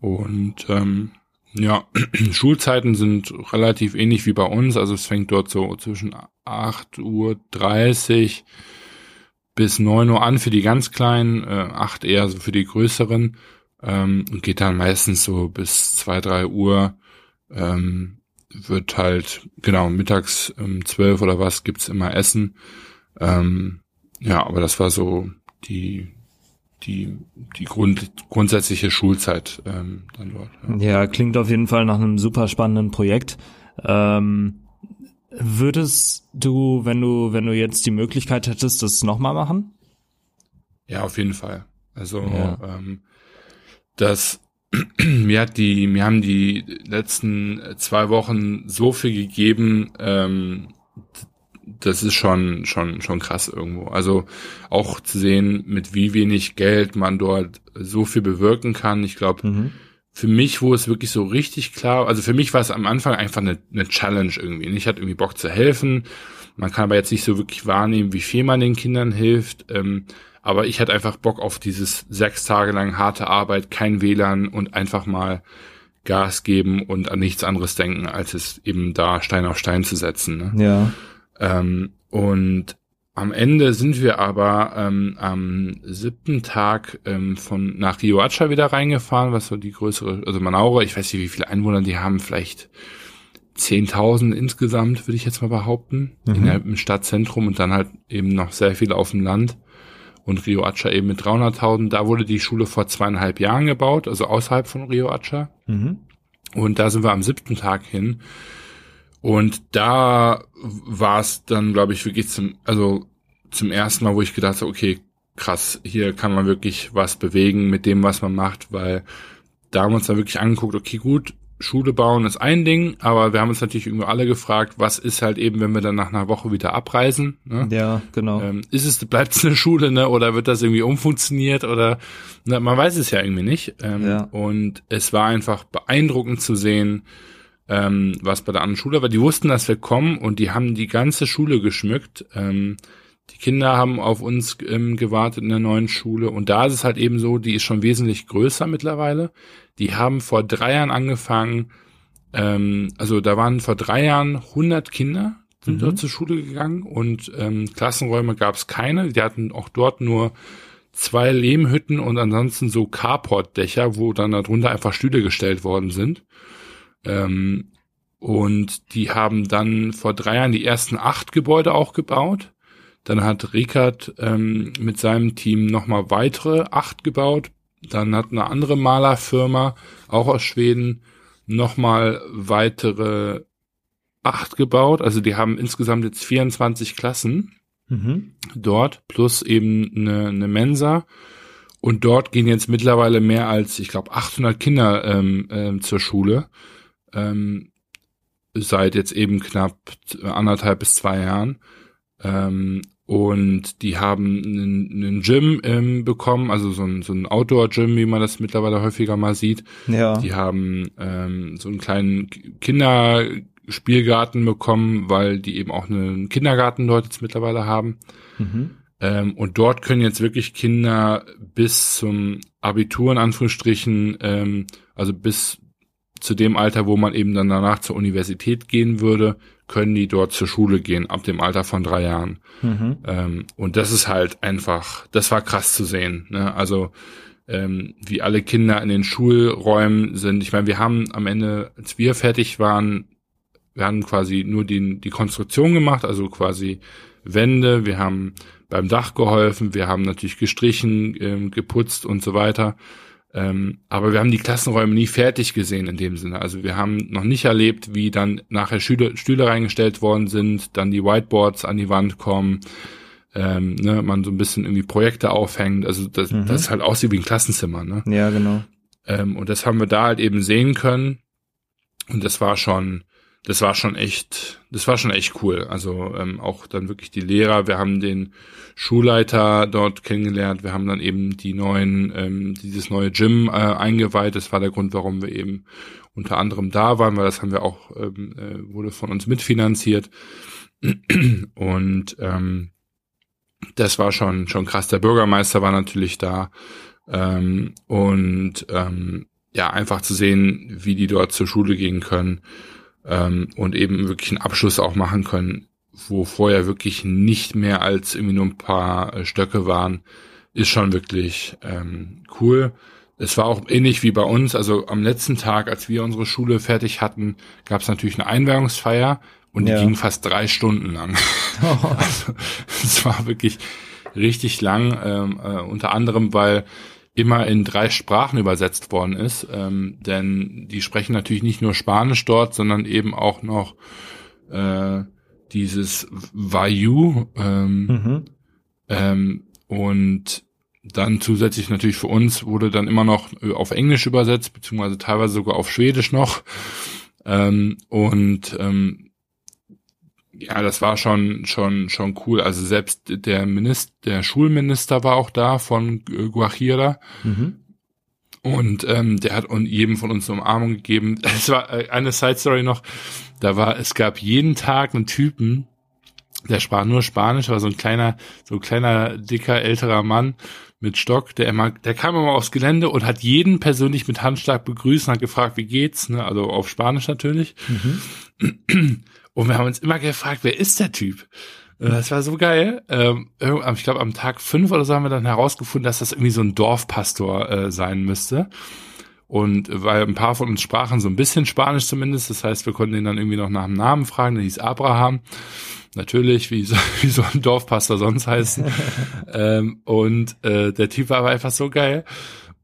und ähm, ja, Schulzeiten sind relativ ähnlich wie bei uns. Also es fängt dort so zwischen 8.30 Uhr bis 9 Uhr an für die ganz Kleinen, äh, 8 eher so für die Größeren ähm, und geht dann meistens so bis 2, 3 Uhr. Ähm, wird halt, genau, mittags um 12 oder was gibt's immer Essen. Ähm, ja, aber das war so die, die, die Grund, grundsätzliche Schulzeit ähm, dann dort. Ja. ja, klingt auf jeden Fall nach einem super spannenden Projekt. Ähm, würdest du, wenn du, wenn du jetzt die Möglichkeit hättest, das nochmal machen? Ja, auf jeden Fall. Also ja. ähm, das mir hat die, mir haben die letzten zwei Wochen so viel gegeben, ähm, das ist schon, schon, schon krass irgendwo. Also auch zu sehen, mit wie wenig Geld man dort so viel bewirken kann. Ich glaube, mhm. Für mich, wo es wirklich so richtig klar, also für mich war es am Anfang einfach eine, eine Challenge irgendwie. Ich hatte irgendwie Bock zu helfen. Man kann aber jetzt nicht so wirklich wahrnehmen, wie viel man den Kindern hilft. Ähm, aber ich hatte einfach Bock auf dieses sechs Tage lang harte Arbeit, kein WLAN und einfach mal Gas geben und an nichts anderes denken, als es eben da Stein auf Stein zu setzen. Ne? Ja. Ähm, und am Ende sind wir aber ähm, am siebten Tag ähm, von nach Riohacha wieder reingefahren, was so die größere, also Manaure, ich weiß nicht, wie viele Einwohner die haben, vielleicht 10.000 insgesamt, würde ich jetzt mal behaupten, mhm. in der, im Stadtzentrum und dann halt eben noch sehr viele auf dem Land und Riohacha eben mit 300.000. Da wurde die Schule vor zweieinhalb Jahren gebaut, also außerhalb von Riohacha. Mhm. Und da sind wir am siebten Tag hin. Und da war es dann, glaube ich, wirklich zum, also zum ersten Mal, wo ich gedacht habe, okay, krass, hier kann man wirklich was bewegen mit dem, was man macht, weil da haben wir uns dann wirklich angeguckt, okay, gut, Schule bauen ist ein Ding, aber wir haben uns natürlich irgendwie alle gefragt, was ist halt eben, wenn wir dann nach einer Woche wieder abreisen? Ne? Ja, genau. Ähm, ist es, bleibt es eine Schule, ne? Oder wird das irgendwie umfunktioniert? Oder ne, man weiß es ja irgendwie nicht. Ähm, ja. Und es war einfach beeindruckend zu sehen, ähm, was bei der anderen Schule war. Die wussten, dass wir kommen und die haben die ganze Schule geschmückt. Ähm, die Kinder haben auf uns ähm, gewartet in der neuen Schule und da ist es halt eben so, die ist schon wesentlich größer mittlerweile. Die haben vor drei Jahren angefangen, ähm, also da waren vor drei Jahren 100 Kinder, sind mhm. dort zur Schule gegangen und ähm, Klassenräume gab es keine. Die hatten auch dort nur zwei Lehmhütten und ansonsten so Carport-Dächer, wo dann darunter einfach Stühle gestellt worden sind. Ähm, und die haben dann vor drei Jahren die ersten acht Gebäude auch gebaut. Dann hat Rickard ähm, mit seinem Team nochmal weitere acht gebaut. Dann hat eine andere Malerfirma, auch aus Schweden, nochmal weitere acht gebaut. Also die haben insgesamt jetzt 24 Klassen mhm. dort, plus eben eine, eine Mensa. Und dort gehen jetzt mittlerweile mehr als, ich glaube, 800 Kinder ähm, ähm, zur Schule. Ähm, seit jetzt eben knapp anderthalb bis zwei Jahren. Ähm, und die haben einen, einen Gym ähm, bekommen, also so ein, so ein Outdoor-Gym, wie man das mittlerweile häufiger mal sieht. Ja. Die haben ähm, so einen kleinen Kinderspielgarten bekommen, weil die eben auch einen Kindergarten dort jetzt mittlerweile haben. Mhm. Ähm, und dort können jetzt wirklich Kinder bis zum Abitur in Anführungsstrichen, ähm, also bis zu dem Alter, wo man eben dann danach zur Universität gehen würde, können die dort zur Schule gehen, ab dem Alter von drei Jahren. Mhm. Ähm, und das ist halt einfach, das war krass zu sehen. Ne? Also ähm, wie alle Kinder in den Schulräumen sind. Ich meine, wir haben am Ende, als wir fertig waren, wir haben quasi nur die, die Konstruktion gemacht, also quasi Wände, wir haben beim Dach geholfen, wir haben natürlich gestrichen, ähm, geputzt und so weiter. Ähm, aber wir haben die Klassenräume nie fertig gesehen in dem Sinne. Also wir haben noch nicht erlebt, wie dann nachher Stühle, Stühle reingestellt worden sind, dann die Whiteboards an die Wand kommen, ähm, ne, man so ein bisschen irgendwie Projekte aufhängt. Also das, mhm. das halt aussieht wie ein Klassenzimmer. Ne? Ja, genau. Ähm, und das haben wir da halt eben sehen können. Und das war schon, das war schon echt, das war schon echt cool. Also ähm, auch dann wirklich die Lehrer. Wir haben den Schulleiter dort kennengelernt. Wir haben dann eben die neuen, ähm, dieses neue Gym äh, eingeweiht. Das war der Grund, warum wir eben unter anderem da waren, weil das haben wir auch ähm, äh, wurde von uns mitfinanziert. Und ähm, das war schon schon krass. Der Bürgermeister war natürlich da ähm, und ähm, ja einfach zu sehen, wie die dort zur Schule gehen können ähm, und eben wirklich einen Abschluss auch machen können, wo vorher wirklich nicht mehr als irgendwie nur ein paar äh, Stöcke waren, ist schon wirklich ähm, cool. Es war auch ähnlich wie bei uns, also am letzten Tag, als wir unsere Schule fertig hatten, gab es natürlich eine Einweihungsfeier und die ja. ging fast drei Stunden lang. Oh. Also es war wirklich richtig lang, ähm, äh, unter anderem, weil immer in drei Sprachen übersetzt worden ist. Ähm, denn die sprechen natürlich nicht nur Spanisch dort, sondern eben auch noch äh, dieses Vayu. Ähm, mhm. ähm, und dann zusätzlich natürlich für uns wurde dann immer noch auf Englisch übersetzt, beziehungsweise teilweise sogar auf Schwedisch noch. Ähm, und ähm, ja, das war schon schon schon cool. Also selbst der Minister, der Schulminister war auch da von Guajira. Mhm. Und ähm, der hat jedem von uns eine Umarmung gegeben. Es war äh, eine Side Story noch. Da war, es gab jeden Tag einen Typen, der sprach nur Spanisch, war so ein kleiner, so ein kleiner, dicker, älterer Mann mit Stock, der immer, der kam immer aufs Gelände und hat jeden persönlich mit Handschlag begrüßt und hat gefragt, wie geht's, ne? Also auf Spanisch natürlich. Mhm. Und wir haben uns immer gefragt, wer ist der Typ? Das war so geil. Ähm, ich glaube, am Tag fünf oder so haben wir dann herausgefunden, dass das irgendwie so ein Dorfpastor äh, sein müsste. Und weil ein paar von uns sprachen so ein bisschen Spanisch zumindest, das heißt, wir konnten ihn dann irgendwie noch nach dem Namen fragen, der hieß Abraham. Natürlich, wie so, wie so ein Dorfpastor sonst heißen. ähm, und äh, der Typ war aber einfach so geil.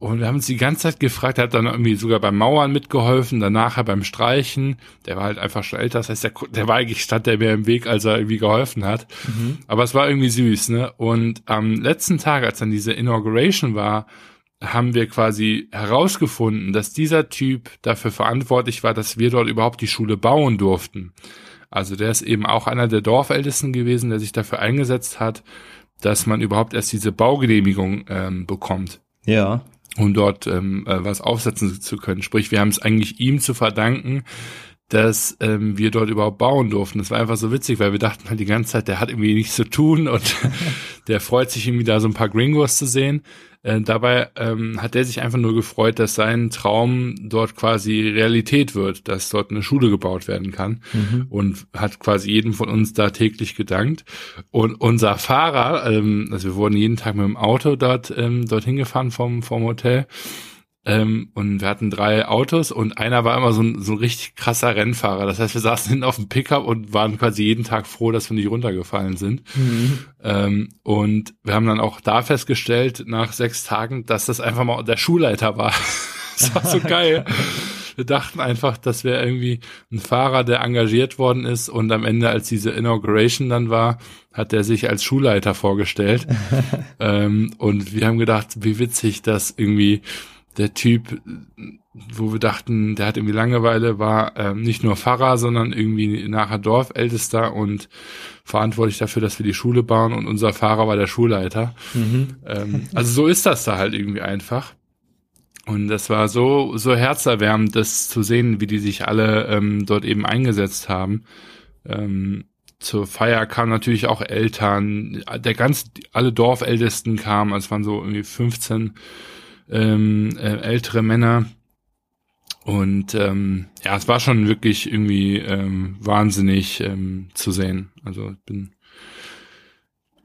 Und wir haben uns die ganze Zeit gefragt, er hat dann irgendwie sogar beim Mauern mitgeholfen, danach beim Streichen. Der war halt einfach schon älter, das heißt, der, der war eigentlich stand der mir im Weg, als er irgendwie geholfen hat. Mhm. Aber es war irgendwie süß, ne? Und am letzten Tag, als dann diese Inauguration war, haben wir quasi herausgefunden, dass dieser Typ dafür verantwortlich war, dass wir dort überhaupt die Schule bauen durften. Also der ist eben auch einer der Dorfältesten gewesen, der sich dafür eingesetzt hat, dass man überhaupt erst diese Baugenehmigung ähm, bekommt. Ja um dort ähm, äh, was aufsetzen zu können. Sprich, wir haben es eigentlich ihm zu verdanken, dass ähm, wir dort überhaupt bauen durften. Das war einfach so witzig, weil wir dachten halt die ganze Zeit, der hat irgendwie nichts zu tun und der freut sich irgendwie da so ein paar Gringos zu sehen. Äh, dabei ähm, hat er sich einfach nur gefreut, dass sein Traum dort quasi Realität wird, dass dort eine Schule gebaut werden kann mhm. und hat quasi jedem von uns da täglich gedankt. Und unser Fahrer, ähm, also wir wurden jeden Tag mit dem Auto dort ähm, dorthin gefahren vom vom Hotel ähm, und wir hatten drei Autos und einer war immer so ein, so ein richtig krasser Rennfahrer. Das heißt, wir saßen hinten auf dem Pickup und waren quasi jeden Tag froh, dass wir nicht runtergefallen sind. Mhm. Ähm, und wir haben dann auch da festgestellt, nach sechs Tagen, dass das einfach mal der Schulleiter war. das war so geil. Wir dachten einfach, das wäre irgendwie ein Fahrer, der engagiert worden ist und am Ende, als diese Inauguration dann war, hat er sich als Schulleiter vorgestellt. ähm, und wir haben gedacht, wie witzig, dass irgendwie der Typ, wo wir dachten, der hat irgendwie Langeweile, war ähm, nicht nur Pfarrer, sondern irgendwie nachher Dorfältester und verantwortlich dafür, dass wir die Schule bauen und unser Fahrer war der Schulleiter. Mhm. Ähm, also so ist das da halt irgendwie einfach. Und das war so, so herzerwärmend, das zu sehen, wie die sich alle ähm, dort eben eingesetzt haben. Ähm, zur Feier kamen natürlich auch Eltern, der ganz, alle Dorfältesten kamen, also es waren so irgendwie 15 ähm, äh, ältere Männer. Und ähm, ja, es war schon wirklich irgendwie ähm, wahnsinnig ähm, zu sehen. Also ich bin,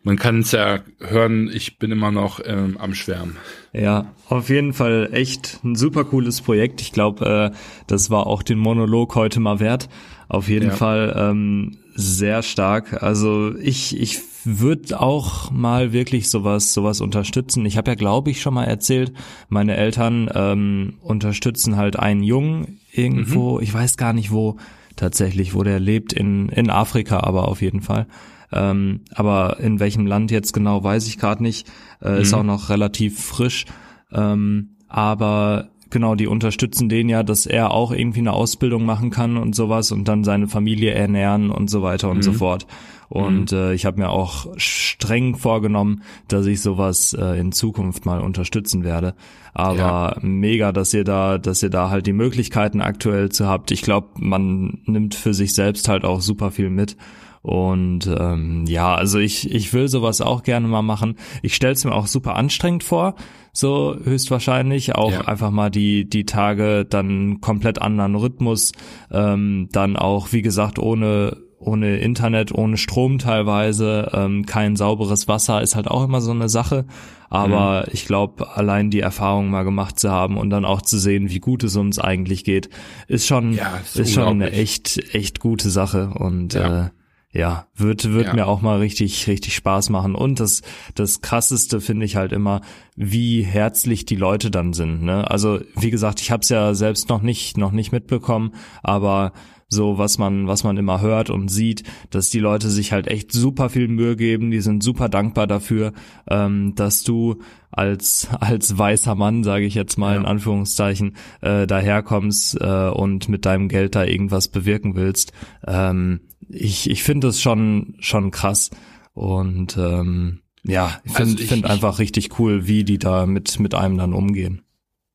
man kann es ja hören, ich bin immer noch ähm, am Schwärmen. Ja, auf jeden Fall echt ein super cooles Projekt. Ich glaube, äh, das war auch den Monolog heute mal wert. Auf jeden ja. Fall ähm, sehr stark. Also ich, ich würde auch mal wirklich sowas, sowas unterstützen. Ich habe ja, glaube ich, schon mal erzählt, meine Eltern ähm, unterstützen halt einen Jungen irgendwo, mhm. ich weiß gar nicht wo tatsächlich, wo der lebt, in, in Afrika aber auf jeden Fall. Ähm, aber in welchem Land jetzt genau, weiß ich gerade nicht. Äh, mhm. Ist auch noch relativ frisch. Ähm, aber genau, die unterstützen den ja, dass er auch irgendwie eine Ausbildung machen kann und sowas und dann seine Familie ernähren und so weiter und mhm. so fort. Und mhm. äh, ich habe mir auch streng vorgenommen, dass ich sowas äh, in Zukunft mal unterstützen werde. Aber ja. mega, dass ihr da, dass ihr da halt die Möglichkeiten aktuell zu habt. Ich glaube, man nimmt für sich selbst halt auch super viel mit. Und ähm, ja, also ich, ich will sowas auch gerne mal machen. Ich stelle es mir auch super anstrengend vor, so höchstwahrscheinlich. Auch ja. einfach mal die, die Tage dann komplett anderen Rhythmus. Ähm, dann auch, wie gesagt, ohne ohne Internet, ohne Strom teilweise, ähm, kein sauberes Wasser ist halt auch immer so eine Sache. Aber mhm. ich glaube, allein die Erfahrung mal gemacht zu haben und dann auch zu sehen, wie gut es uns eigentlich geht, ist schon, ja, ist, ist schon eine echt, echt gute Sache. Und ja. äh, ja, wird, wird ja. mir auch mal richtig, richtig Spaß machen. Und das, das krasseste finde ich halt immer, wie herzlich die Leute dann sind. Ne? Also, wie gesagt, ich habe es ja selbst noch nicht, noch nicht mitbekommen, aber so was man, was man immer hört und sieht, dass die Leute sich halt echt super viel Mühe geben, die sind super dankbar dafür, ähm, dass du als als weißer Mann, sage ich jetzt mal ja. in Anführungszeichen, äh, daherkommst äh, und mit deinem Geld da irgendwas bewirken willst. Ähm, ich ich finde es schon schon krass und ähm, ja, ich finde also find einfach richtig cool, wie die da mit mit einem dann umgehen.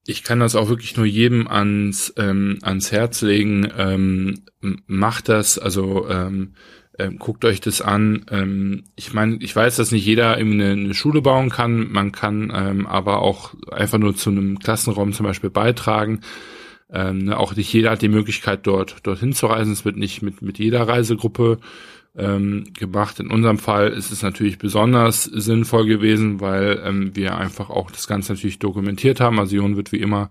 Ich kann das auch wirklich nur jedem ans ähm, ans Herz legen. Ähm, macht das, also ähm, ähm, guckt euch das an. Ähm, ich meine, ich weiß, dass nicht jeder eine, eine Schule bauen kann. Man kann ähm, aber auch einfach nur zu einem Klassenraum zum Beispiel beitragen. Ähm, ne, auch nicht jeder hat die Möglichkeit, dort dorthin zu reisen. Es wird nicht mit mit jeder Reisegruppe ähm, gemacht. In unserem Fall ist es natürlich besonders sinnvoll gewesen, weil ähm, wir einfach auch das Ganze natürlich dokumentiert haben. Also Jon wird wie immer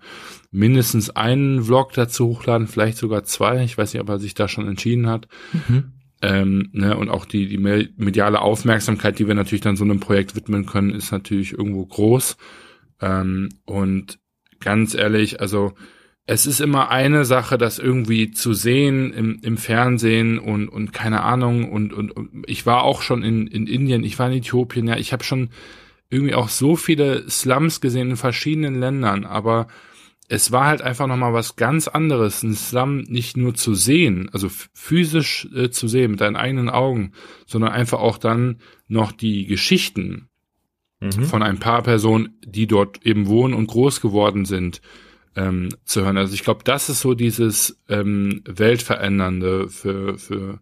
mindestens einen Vlog dazu hochladen, vielleicht sogar zwei. Ich weiß nicht, ob er sich da schon entschieden hat. Mhm. Ähm, ne, und auch die, die mediale Aufmerksamkeit, die wir natürlich dann so einem Projekt widmen können, ist natürlich irgendwo groß. Ähm, und ganz ehrlich, also es ist immer eine Sache, das irgendwie zu sehen im, im Fernsehen und, und keine Ahnung. Und, und, und ich war auch schon in, in Indien, ich war in Äthiopien, ja, ich habe schon irgendwie auch so viele Slums gesehen in verschiedenen Ländern, aber es war halt einfach nochmal was ganz anderes, ein Slum nicht nur zu sehen, also physisch äh, zu sehen mit deinen eigenen Augen, sondern einfach auch dann noch die Geschichten mhm. von ein paar Personen, die dort eben wohnen und groß geworden sind, ähm, zu hören. Also ich glaube, das ist so dieses ähm, Weltverändernde für, für,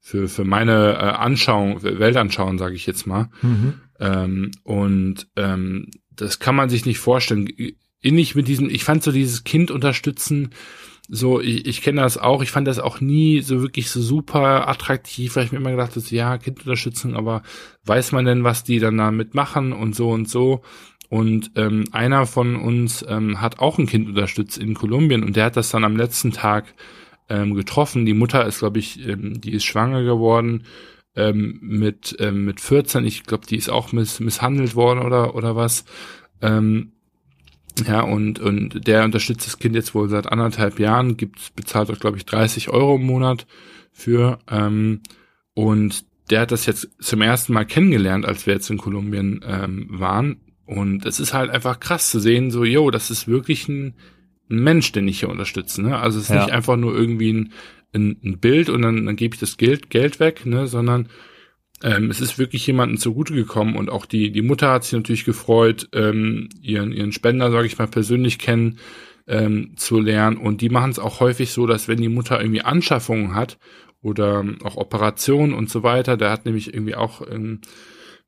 für, für meine äh, Anschauung, Weltanschauung, sage ich jetzt mal. Mhm. Ähm, und ähm, das kann man sich nicht vorstellen. Innig mit diesem, ich fand so dieses Kind unterstützen, so, ich, ich kenne das auch, ich fand das auch nie so wirklich so super attraktiv, weil ich mir immer gedacht habe, ja, Kindunterstützung, aber weiß man denn, was die dann damit machen und so und so. Und ähm, einer von uns ähm, hat auch ein Kind unterstützt in Kolumbien und der hat das dann am letzten Tag ähm, getroffen. Die Mutter ist, glaube ich, ähm, die ist schwanger geworden ähm, mit ähm, mit 14. Ich glaube, die ist auch miss misshandelt worden oder oder was. Ähm, ja, und, und der unterstützt das Kind jetzt wohl seit anderthalb Jahren, gibt, bezahlt auch, glaube ich, 30 Euro im Monat für. Ähm, und der hat das jetzt zum ersten Mal kennengelernt, als wir jetzt in Kolumbien ähm, waren. Und es ist halt einfach krass zu sehen, so, yo, das ist wirklich ein, ein Mensch, den ich hier unterstütze. Ne? Also es ist ja. nicht einfach nur irgendwie ein, ein, ein Bild und dann, dann gebe ich das Geld, Geld weg, ne? sondern ähm, es ist wirklich jemandem zugute gekommen und auch die, die Mutter hat sich natürlich gefreut, ähm, ihren, ihren Spender, sage ich mal, persönlich kennen ähm, zu lernen. Und die machen es auch häufig so, dass wenn die Mutter irgendwie Anschaffungen hat oder auch Operationen und so weiter, der hat nämlich irgendwie auch ähm,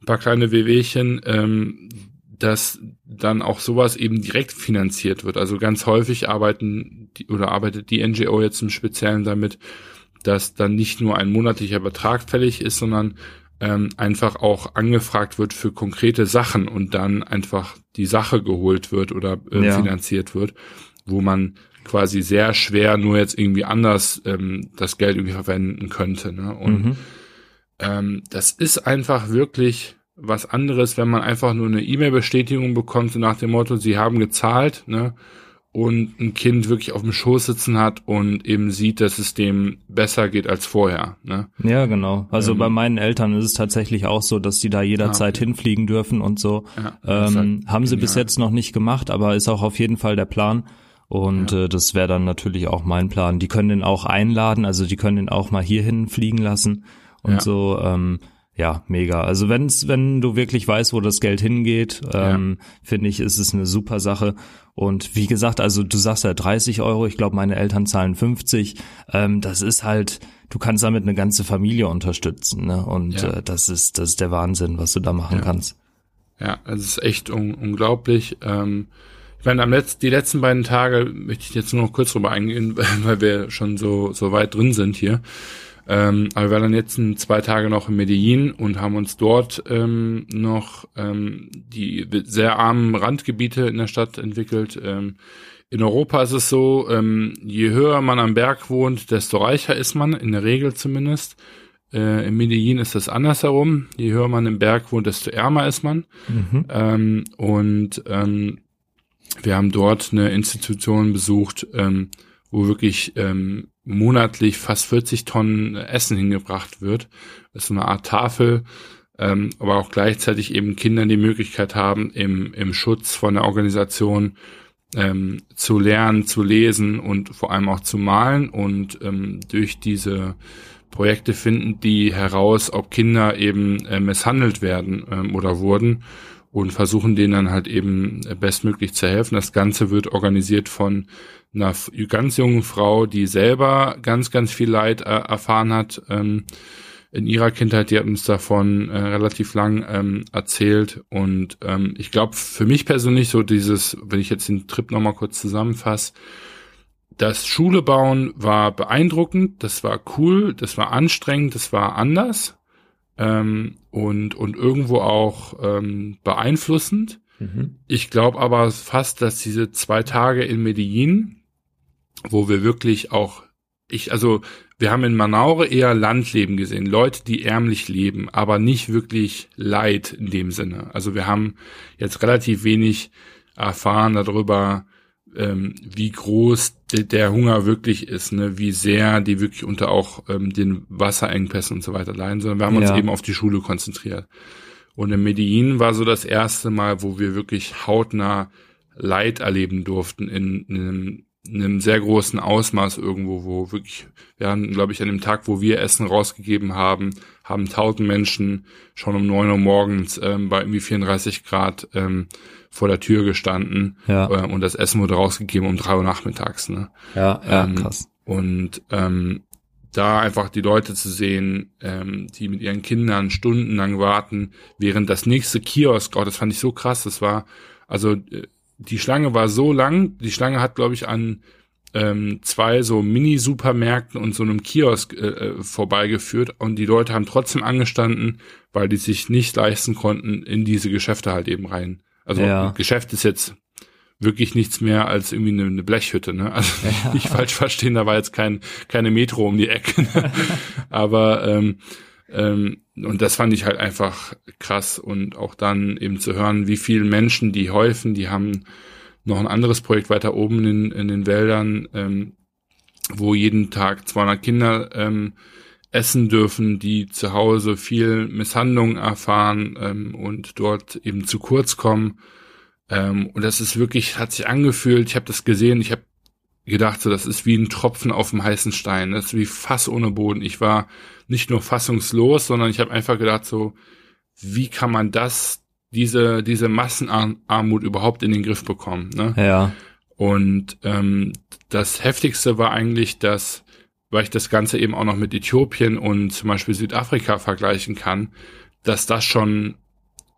ein paar kleine Wehwehchen, ähm, dass dann auch sowas eben direkt finanziert wird. Also ganz häufig arbeiten die, oder arbeitet die NGO jetzt im Speziellen damit, dass dann nicht nur ein monatlicher Betrag fällig ist, sondern ähm, einfach auch angefragt wird für konkrete Sachen und dann einfach die Sache geholt wird oder äh, ja. finanziert wird, wo man quasi sehr schwer nur jetzt irgendwie anders ähm, das Geld irgendwie verwenden könnte. Ne? Und mhm. ähm, das ist einfach wirklich was anderes, wenn man einfach nur eine E-Mail-Bestätigung bekommt, so nach dem Motto, sie haben gezahlt, ne? Und ein Kind wirklich auf dem Schoß sitzen hat und eben sieht, dass es dem besser geht als vorher. Ne? Ja, genau. Also ähm, bei meinen Eltern ist es tatsächlich auch so, dass die da jederzeit okay. hinfliegen dürfen und so. Ja, ähm, halt haben sie bis jetzt noch nicht gemacht, aber ist auch auf jeden Fall der Plan. Und ja. äh, das wäre dann natürlich auch mein Plan. Die können den auch einladen, also die können den auch mal hierhin fliegen lassen und ja. so. Ähm, ja, mega. Also wenn's, wenn du wirklich weißt, wo das Geld hingeht, ähm, ja. finde ich, ist es eine super Sache. Und wie gesagt, also du sagst ja 30 Euro, ich glaube, meine Eltern zahlen 50. Ähm, das ist halt, du kannst damit eine ganze Familie unterstützen. Ne? Und ja. äh, das ist, das ist der Wahnsinn, was du da machen ja. kannst. Ja, es ist echt un unglaublich. Ähm, ich meine, am letzten, die letzten beiden Tage möchte ich jetzt nur noch kurz drüber eingehen, weil wir schon so, so weit drin sind hier. Ähm, aber wir waren dann jetzt zwei Tage noch in Medellin und haben uns dort ähm, noch ähm, die sehr armen Randgebiete in der Stadt entwickelt. Ähm, in Europa ist es so, ähm, je höher man am Berg wohnt, desto reicher ist man, in der Regel zumindest. Äh, in Medellin ist das andersherum. Je höher man im Berg wohnt, desto ärmer ist man. Mhm. Ähm, und ähm, wir haben dort eine Institution besucht, ähm, wo wirklich ähm, monatlich fast 40 Tonnen Essen hingebracht wird. Das ist so eine Art Tafel, ähm, aber auch gleichzeitig eben Kindern die Möglichkeit haben, im, im Schutz von der Organisation ähm, zu lernen, zu lesen und vor allem auch zu malen. Und ähm, durch diese Projekte finden die heraus, ob Kinder eben äh, misshandelt werden ähm, oder wurden und versuchen denen dann halt eben bestmöglich zu helfen. Das Ganze wird organisiert von einer ganz jungen Frau, die selber ganz, ganz viel Leid äh, erfahren hat ähm, in ihrer Kindheit. Die hat uns davon äh, relativ lang ähm, erzählt. Und ähm, ich glaube, für mich persönlich so dieses, wenn ich jetzt den Trip nochmal kurz zusammenfasse, das Schule bauen war beeindruckend, das war cool, das war anstrengend, das war anders ähm, und, und irgendwo auch ähm, beeinflussend. Mhm. Ich glaube aber fast, dass diese zwei Tage in Medellin, wo wir wirklich auch, ich, also wir haben in Manaure eher Landleben gesehen, Leute, die ärmlich leben, aber nicht wirklich Leid in dem Sinne. Also wir haben jetzt relativ wenig erfahren darüber, ähm, wie groß de der Hunger wirklich ist, ne, wie sehr die wirklich unter auch ähm, den Wasserengpässen und so weiter leiden, sondern wir haben uns eben auf die Schule konzentriert. Und in Medellin war so das erste Mal, wo wir wirklich hautnah Leid erleben durften in, in, einem, in einem sehr großen Ausmaß irgendwo, wo wirklich, wir haben, glaube ich, an dem Tag, wo wir Essen rausgegeben haben, haben tausend Menschen schon um neun Uhr morgens ähm, bei irgendwie 34 Grad ähm, vor der Tür gestanden ja. äh, und das Essen wurde rausgegeben um drei Uhr nachmittags. Ne? Ja, ja ähm, krass. Und ähm, da einfach die Leute zu sehen, ähm, die mit ihren Kindern stundenlang warten, während das nächste Kiosk, oh, das fand ich so krass, das war, also äh, die Schlange war so lang, die Schlange hat, glaube ich, an ähm, zwei so Mini-Supermärkten und so einem Kiosk äh, äh, vorbeigeführt und die Leute haben trotzdem angestanden, weil die sich nicht leisten konnten, in diese Geschäfte halt eben rein also ja. Geschäft ist jetzt wirklich nichts mehr als irgendwie eine, eine Blechhütte, ne? Also ja. nicht falsch verstehen, da war jetzt kein, keine Metro um die Ecke. Ne? Aber ähm, ähm, und das fand ich halt einfach krass. Und auch dann eben zu hören, wie viele Menschen die häufen, die haben noch ein anderes Projekt weiter oben in, in den Wäldern, ähm, wo jeden Tag 200 Kinder ähm, essen dürfen, die zu Hause viel Misshandlung erfahren ähm, und dort eben zu kurz kommen. Ähm, und das ist wirklich, hat sich angefühlt, ich habe das gesehen, ich habe gedacht, so das ist wie ein Tropfen auf dem heißen Stein, das ist wie Fass ohne Boden. Ich war nicht nur fassungslos, sondern ich habe einfach gedacht, so, wie kann man das, diese, diese Massenarmut überhaupt in den Griff bekommen? Ne? Ja. Und ähm, das Heftigste war eigentlich, dass weil ich das Ganze eben auch noch mit Äthiopien und zum Beispiel Südafrika vergleichen kann, dass das schon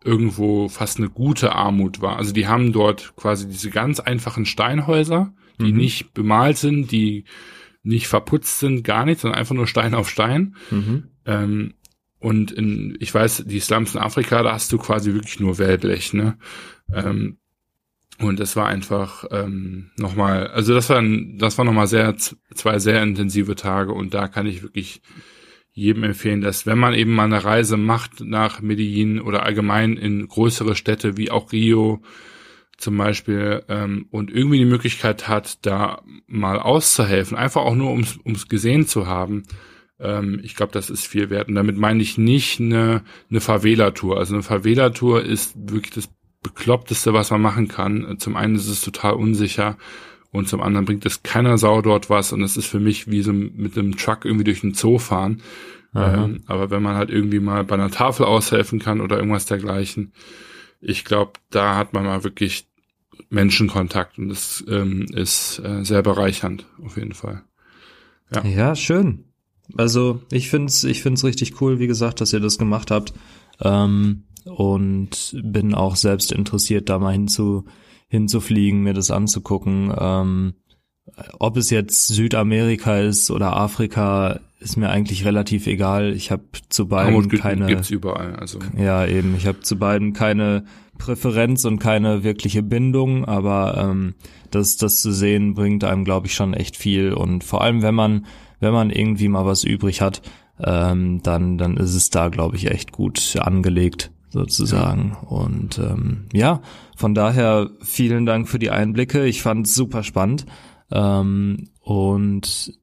irgendwo fast eine gute Armut war. Also die haben dort quasi diese ganz einfachen Steinhäuser, die mhm. nicht bemalt sind, die nicht verputzt sind, gar nichts, sondern einfach nur Stein auf Stein. Mhm. Ähm, und in, ich weiß, die Slums in Afrika, da hast du quasi wirklich nur Wellblech, ne? Ähm, und es war einfach ähm, nochmal, also das war das war nochmal sehr zwei sehr intensive Tage und da kann ich wirklich jedem empfehlen, dass wenn man eben mal eine Reise macht nach Medellin oder allgemein in größere Städte wie auch Rio zum Beispiel ähm, und irgendwie die Möglichkeit hat, da mal auszuhelfen, einfach auch nur ums ums gesehen zu haben. Ähm, ich glaube, das ist viel wert. Und damit meine ich nicht eine, eine Favela-Tour. Also eine Favela-Tour ist wirklich das bekloppteste, was man machen kann. Zum einen ist es total unsicher und zum anderen bringt es keiner Sau dort was und es ist für mich wie so mit einem Truck irgendwie durch den Zoo fahren. Ähm, aber wenn man halt irgendwie mal bei einer Tafel aushelfen kann oder irgendwas dergleichen, ich glaube, da hat man mal wirklich Menschenkontakt und das ähm, ist äh, sehr bereichernd auf jeden Fall. Ja, ja schön. Also ich find's, ich find's richtig cool, wie gesagt, dass ihr das gemacht habt. Ähm, und bin auch selbst interessiert, da mal hinzu, hinzufliegen, mir das anzugucken. Ähm, ob es jetzt Südamerika ist oder Afrika, ist mir eigentlich relativ egal. Ich habe zu beiden Armut keine. Gibt's überall. Also ja, eben. Ich habe zu beiden keine Präferenz und keine wirkliche Bindung, aber ähm, das, das zu sehen bringt einem, glaube ich, schon echt viel. Und vor allem, wenn man, wenn man irgendwie mal was übrig hat, ähm, dann, dann ist es da, glaube ich, echt gut angelegt sozusagen. Ja. Und ähm, ja, von daher vielen Dank für die Einblicke. Ich fand es super spannend. Ähm, und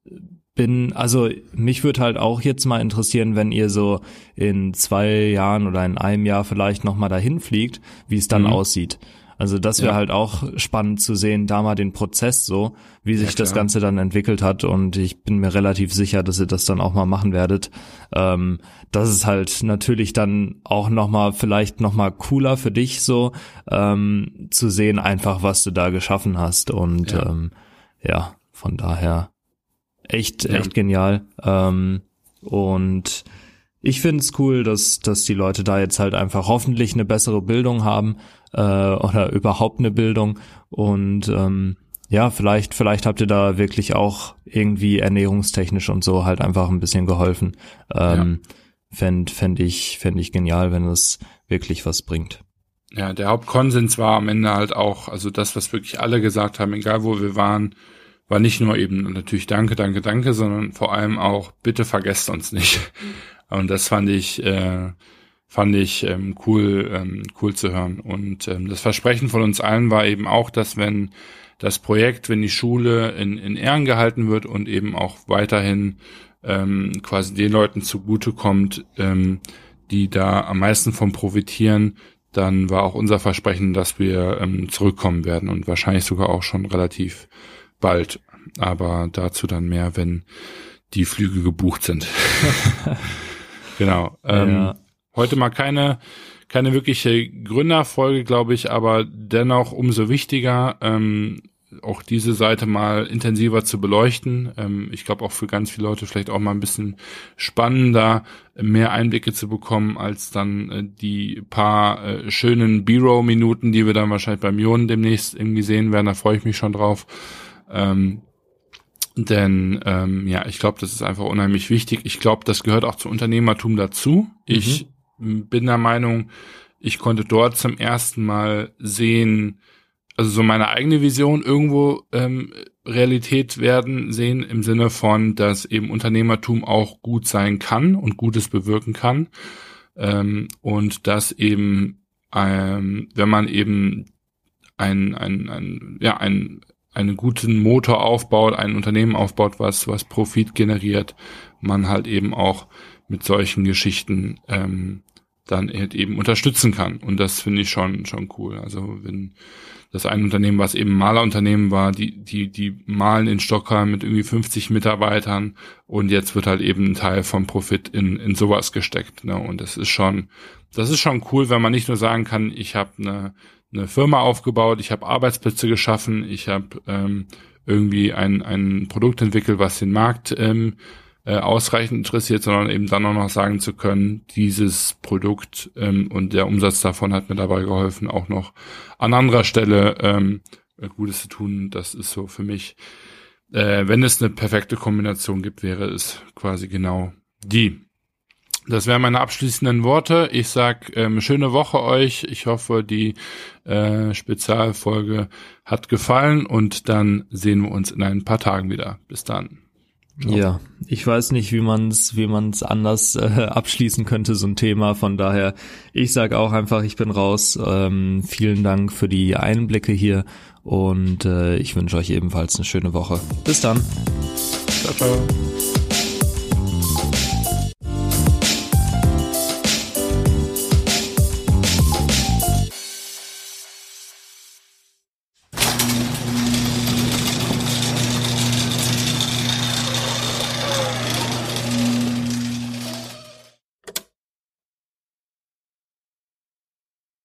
bin, also mich würde halt auch jetzt mal interessieren, wenn ihr so in zwei Jahren oder in einem Jahr vielleicht nochmal dahin fliegt, wie es dann mhm. aussieht. Also das wäre ja. halt auch spannend zu sehen, da mal den Prozess so, wie sich ja, das Ganze dann entwickelt hat. Und ich bin mir relativ sicher, dass ihr das dann auch mal machen werdet. Ähm, das ist halt natürlich dann auch nochmal, vielleicht nochmal cooler für dich so, ähm, zu sehen einfach, was du da geschaffen hast. Und ja, ähm, ja von daher echt, echt genial. Ähm, und ich finde es cool, dass, dass die Leute da jetzt halt einfach hoffentlich eine bessere Bildung haben äh, oder überhaupt eine Bildung und ähm, ja, vielleicht, vielleicht habt ihr da wirklich auch irgendwie ernährungstechnisch und so halt einfach ein bisschen geholfen. Ähm, ja. Fänd, fänd ich, fänd ich genial, wenn es wirklich was bringt. Ja, der Hauptkonsens war am Ende halt auch, also das, was wirklich alle gesagt haben, egal wo wir waren, war nicht nur eben natürlich Danke, Danke, Danke, sondern vor allem auch bitte vergesst uns nicht. Und das fand ich, äh, fand ich ähm, cool, ähm, cool zu hören. Und ähm, das Versprechen von uns allen war eben auch, dass wenn das Projekt, wenn die Schule in, in Ehren gehalten wird und eben auch weiterhin ähm, quasi den Leuten zugutekommt, ähm, die da am meisten von profitieren, dann war auch unser Versprechen, dass wir ähm, zurückkommen werden und wahrscheinlich sogar auch schon relativ bald. Aber dazu dann mehr, wenn die Flüge gebucht sind. genau. Ähm, ja. Heute mal keine keine wirkliche Gründerfolge, glaube ich, aber dennoch umso wichtiger, ähm, auch diese Seite mal intensiver zu beleuchten. Ähm, ich glaube auch für ganz viele Leute vielleicht auch mal ein bisschen spannender, mehr Einblicke zu bekommen, als dann äh, die paar äh, schönen B-Row-Minuten, die wir dann wahrscheinlich beim Ionen demnächst irgendwie sehen werden. Da freue ich mich schon drauf. Ähm, denn ähm, ja, ich glaube, das ist einfach unheimlich wichtig. Ich glaube, das gehört auch zum Unternehmertum dazu. Ich mhm. bin der Meinung, ich konnte dort zum ersten Mal sehen, also so meine eigene Vision irgendwo ähm, Realität werden sehen im Sinne von, dass eben Unternehmertum auch gut sein kann und Gutes bewirken kann. Ähm, und dass eben ähm, wenn man eben ein, ein, ein ja ein einen guten Motor aufbaut, ein Unternehmen aufbaut, was was Profit generiert, man halt eben auch mit solchen Geschichten ähm, dann halt eben unterstützen kann und das finde ich schon schon cool. Also wenn das ein Unternehmen, was eben Malerunternehmen war, die, die, die malen in Stockholm mit irgendwie 50 Mitarbeitern und jetzt wird halt eben ein Teil vom Profit in, in sowas gesteckt. Ne? Und das ist schon, das ist schon cool, wenn man nicht nur sagen kann, ich habe eine, eine Firma aufgebaut, ich habe Arbeitsplätze geschaffen, ich habe ähm, irgendwie ein, ein Produkt entwickelt, was den Markt ähm, äh, ausreichend interessiert, sondern eben dann auch noch sagen zu können, dieses Produkt ähm, und der Umsatz davon hat mir dabei geholfen, auch noch an anderer Stelle ähm, Gutes zu tun. Das ist so für mich, äh, wenn es eine perfekte Kombination gibt, wäre es quasi genau die. Das wären meine abschließenden Worte. Ich sag ähm, schöne Woche euch. Ich hoffe, die äh, Spezialfolge hat gefallen und dann sehen wir uns in ein paar Tagen wieder. Bis dann. Ja, ich weiß nicht, wie man es wie man's anders äh, abschließen könnte, so ein Thema. Von daher, ich sage auch einfach, ich bin raus. Ähm, vielen Dank für die Einblicke hier und äh, ich wünsche euch ebenfalls eine schöne Woche. Bis dann. Ciao, ciao.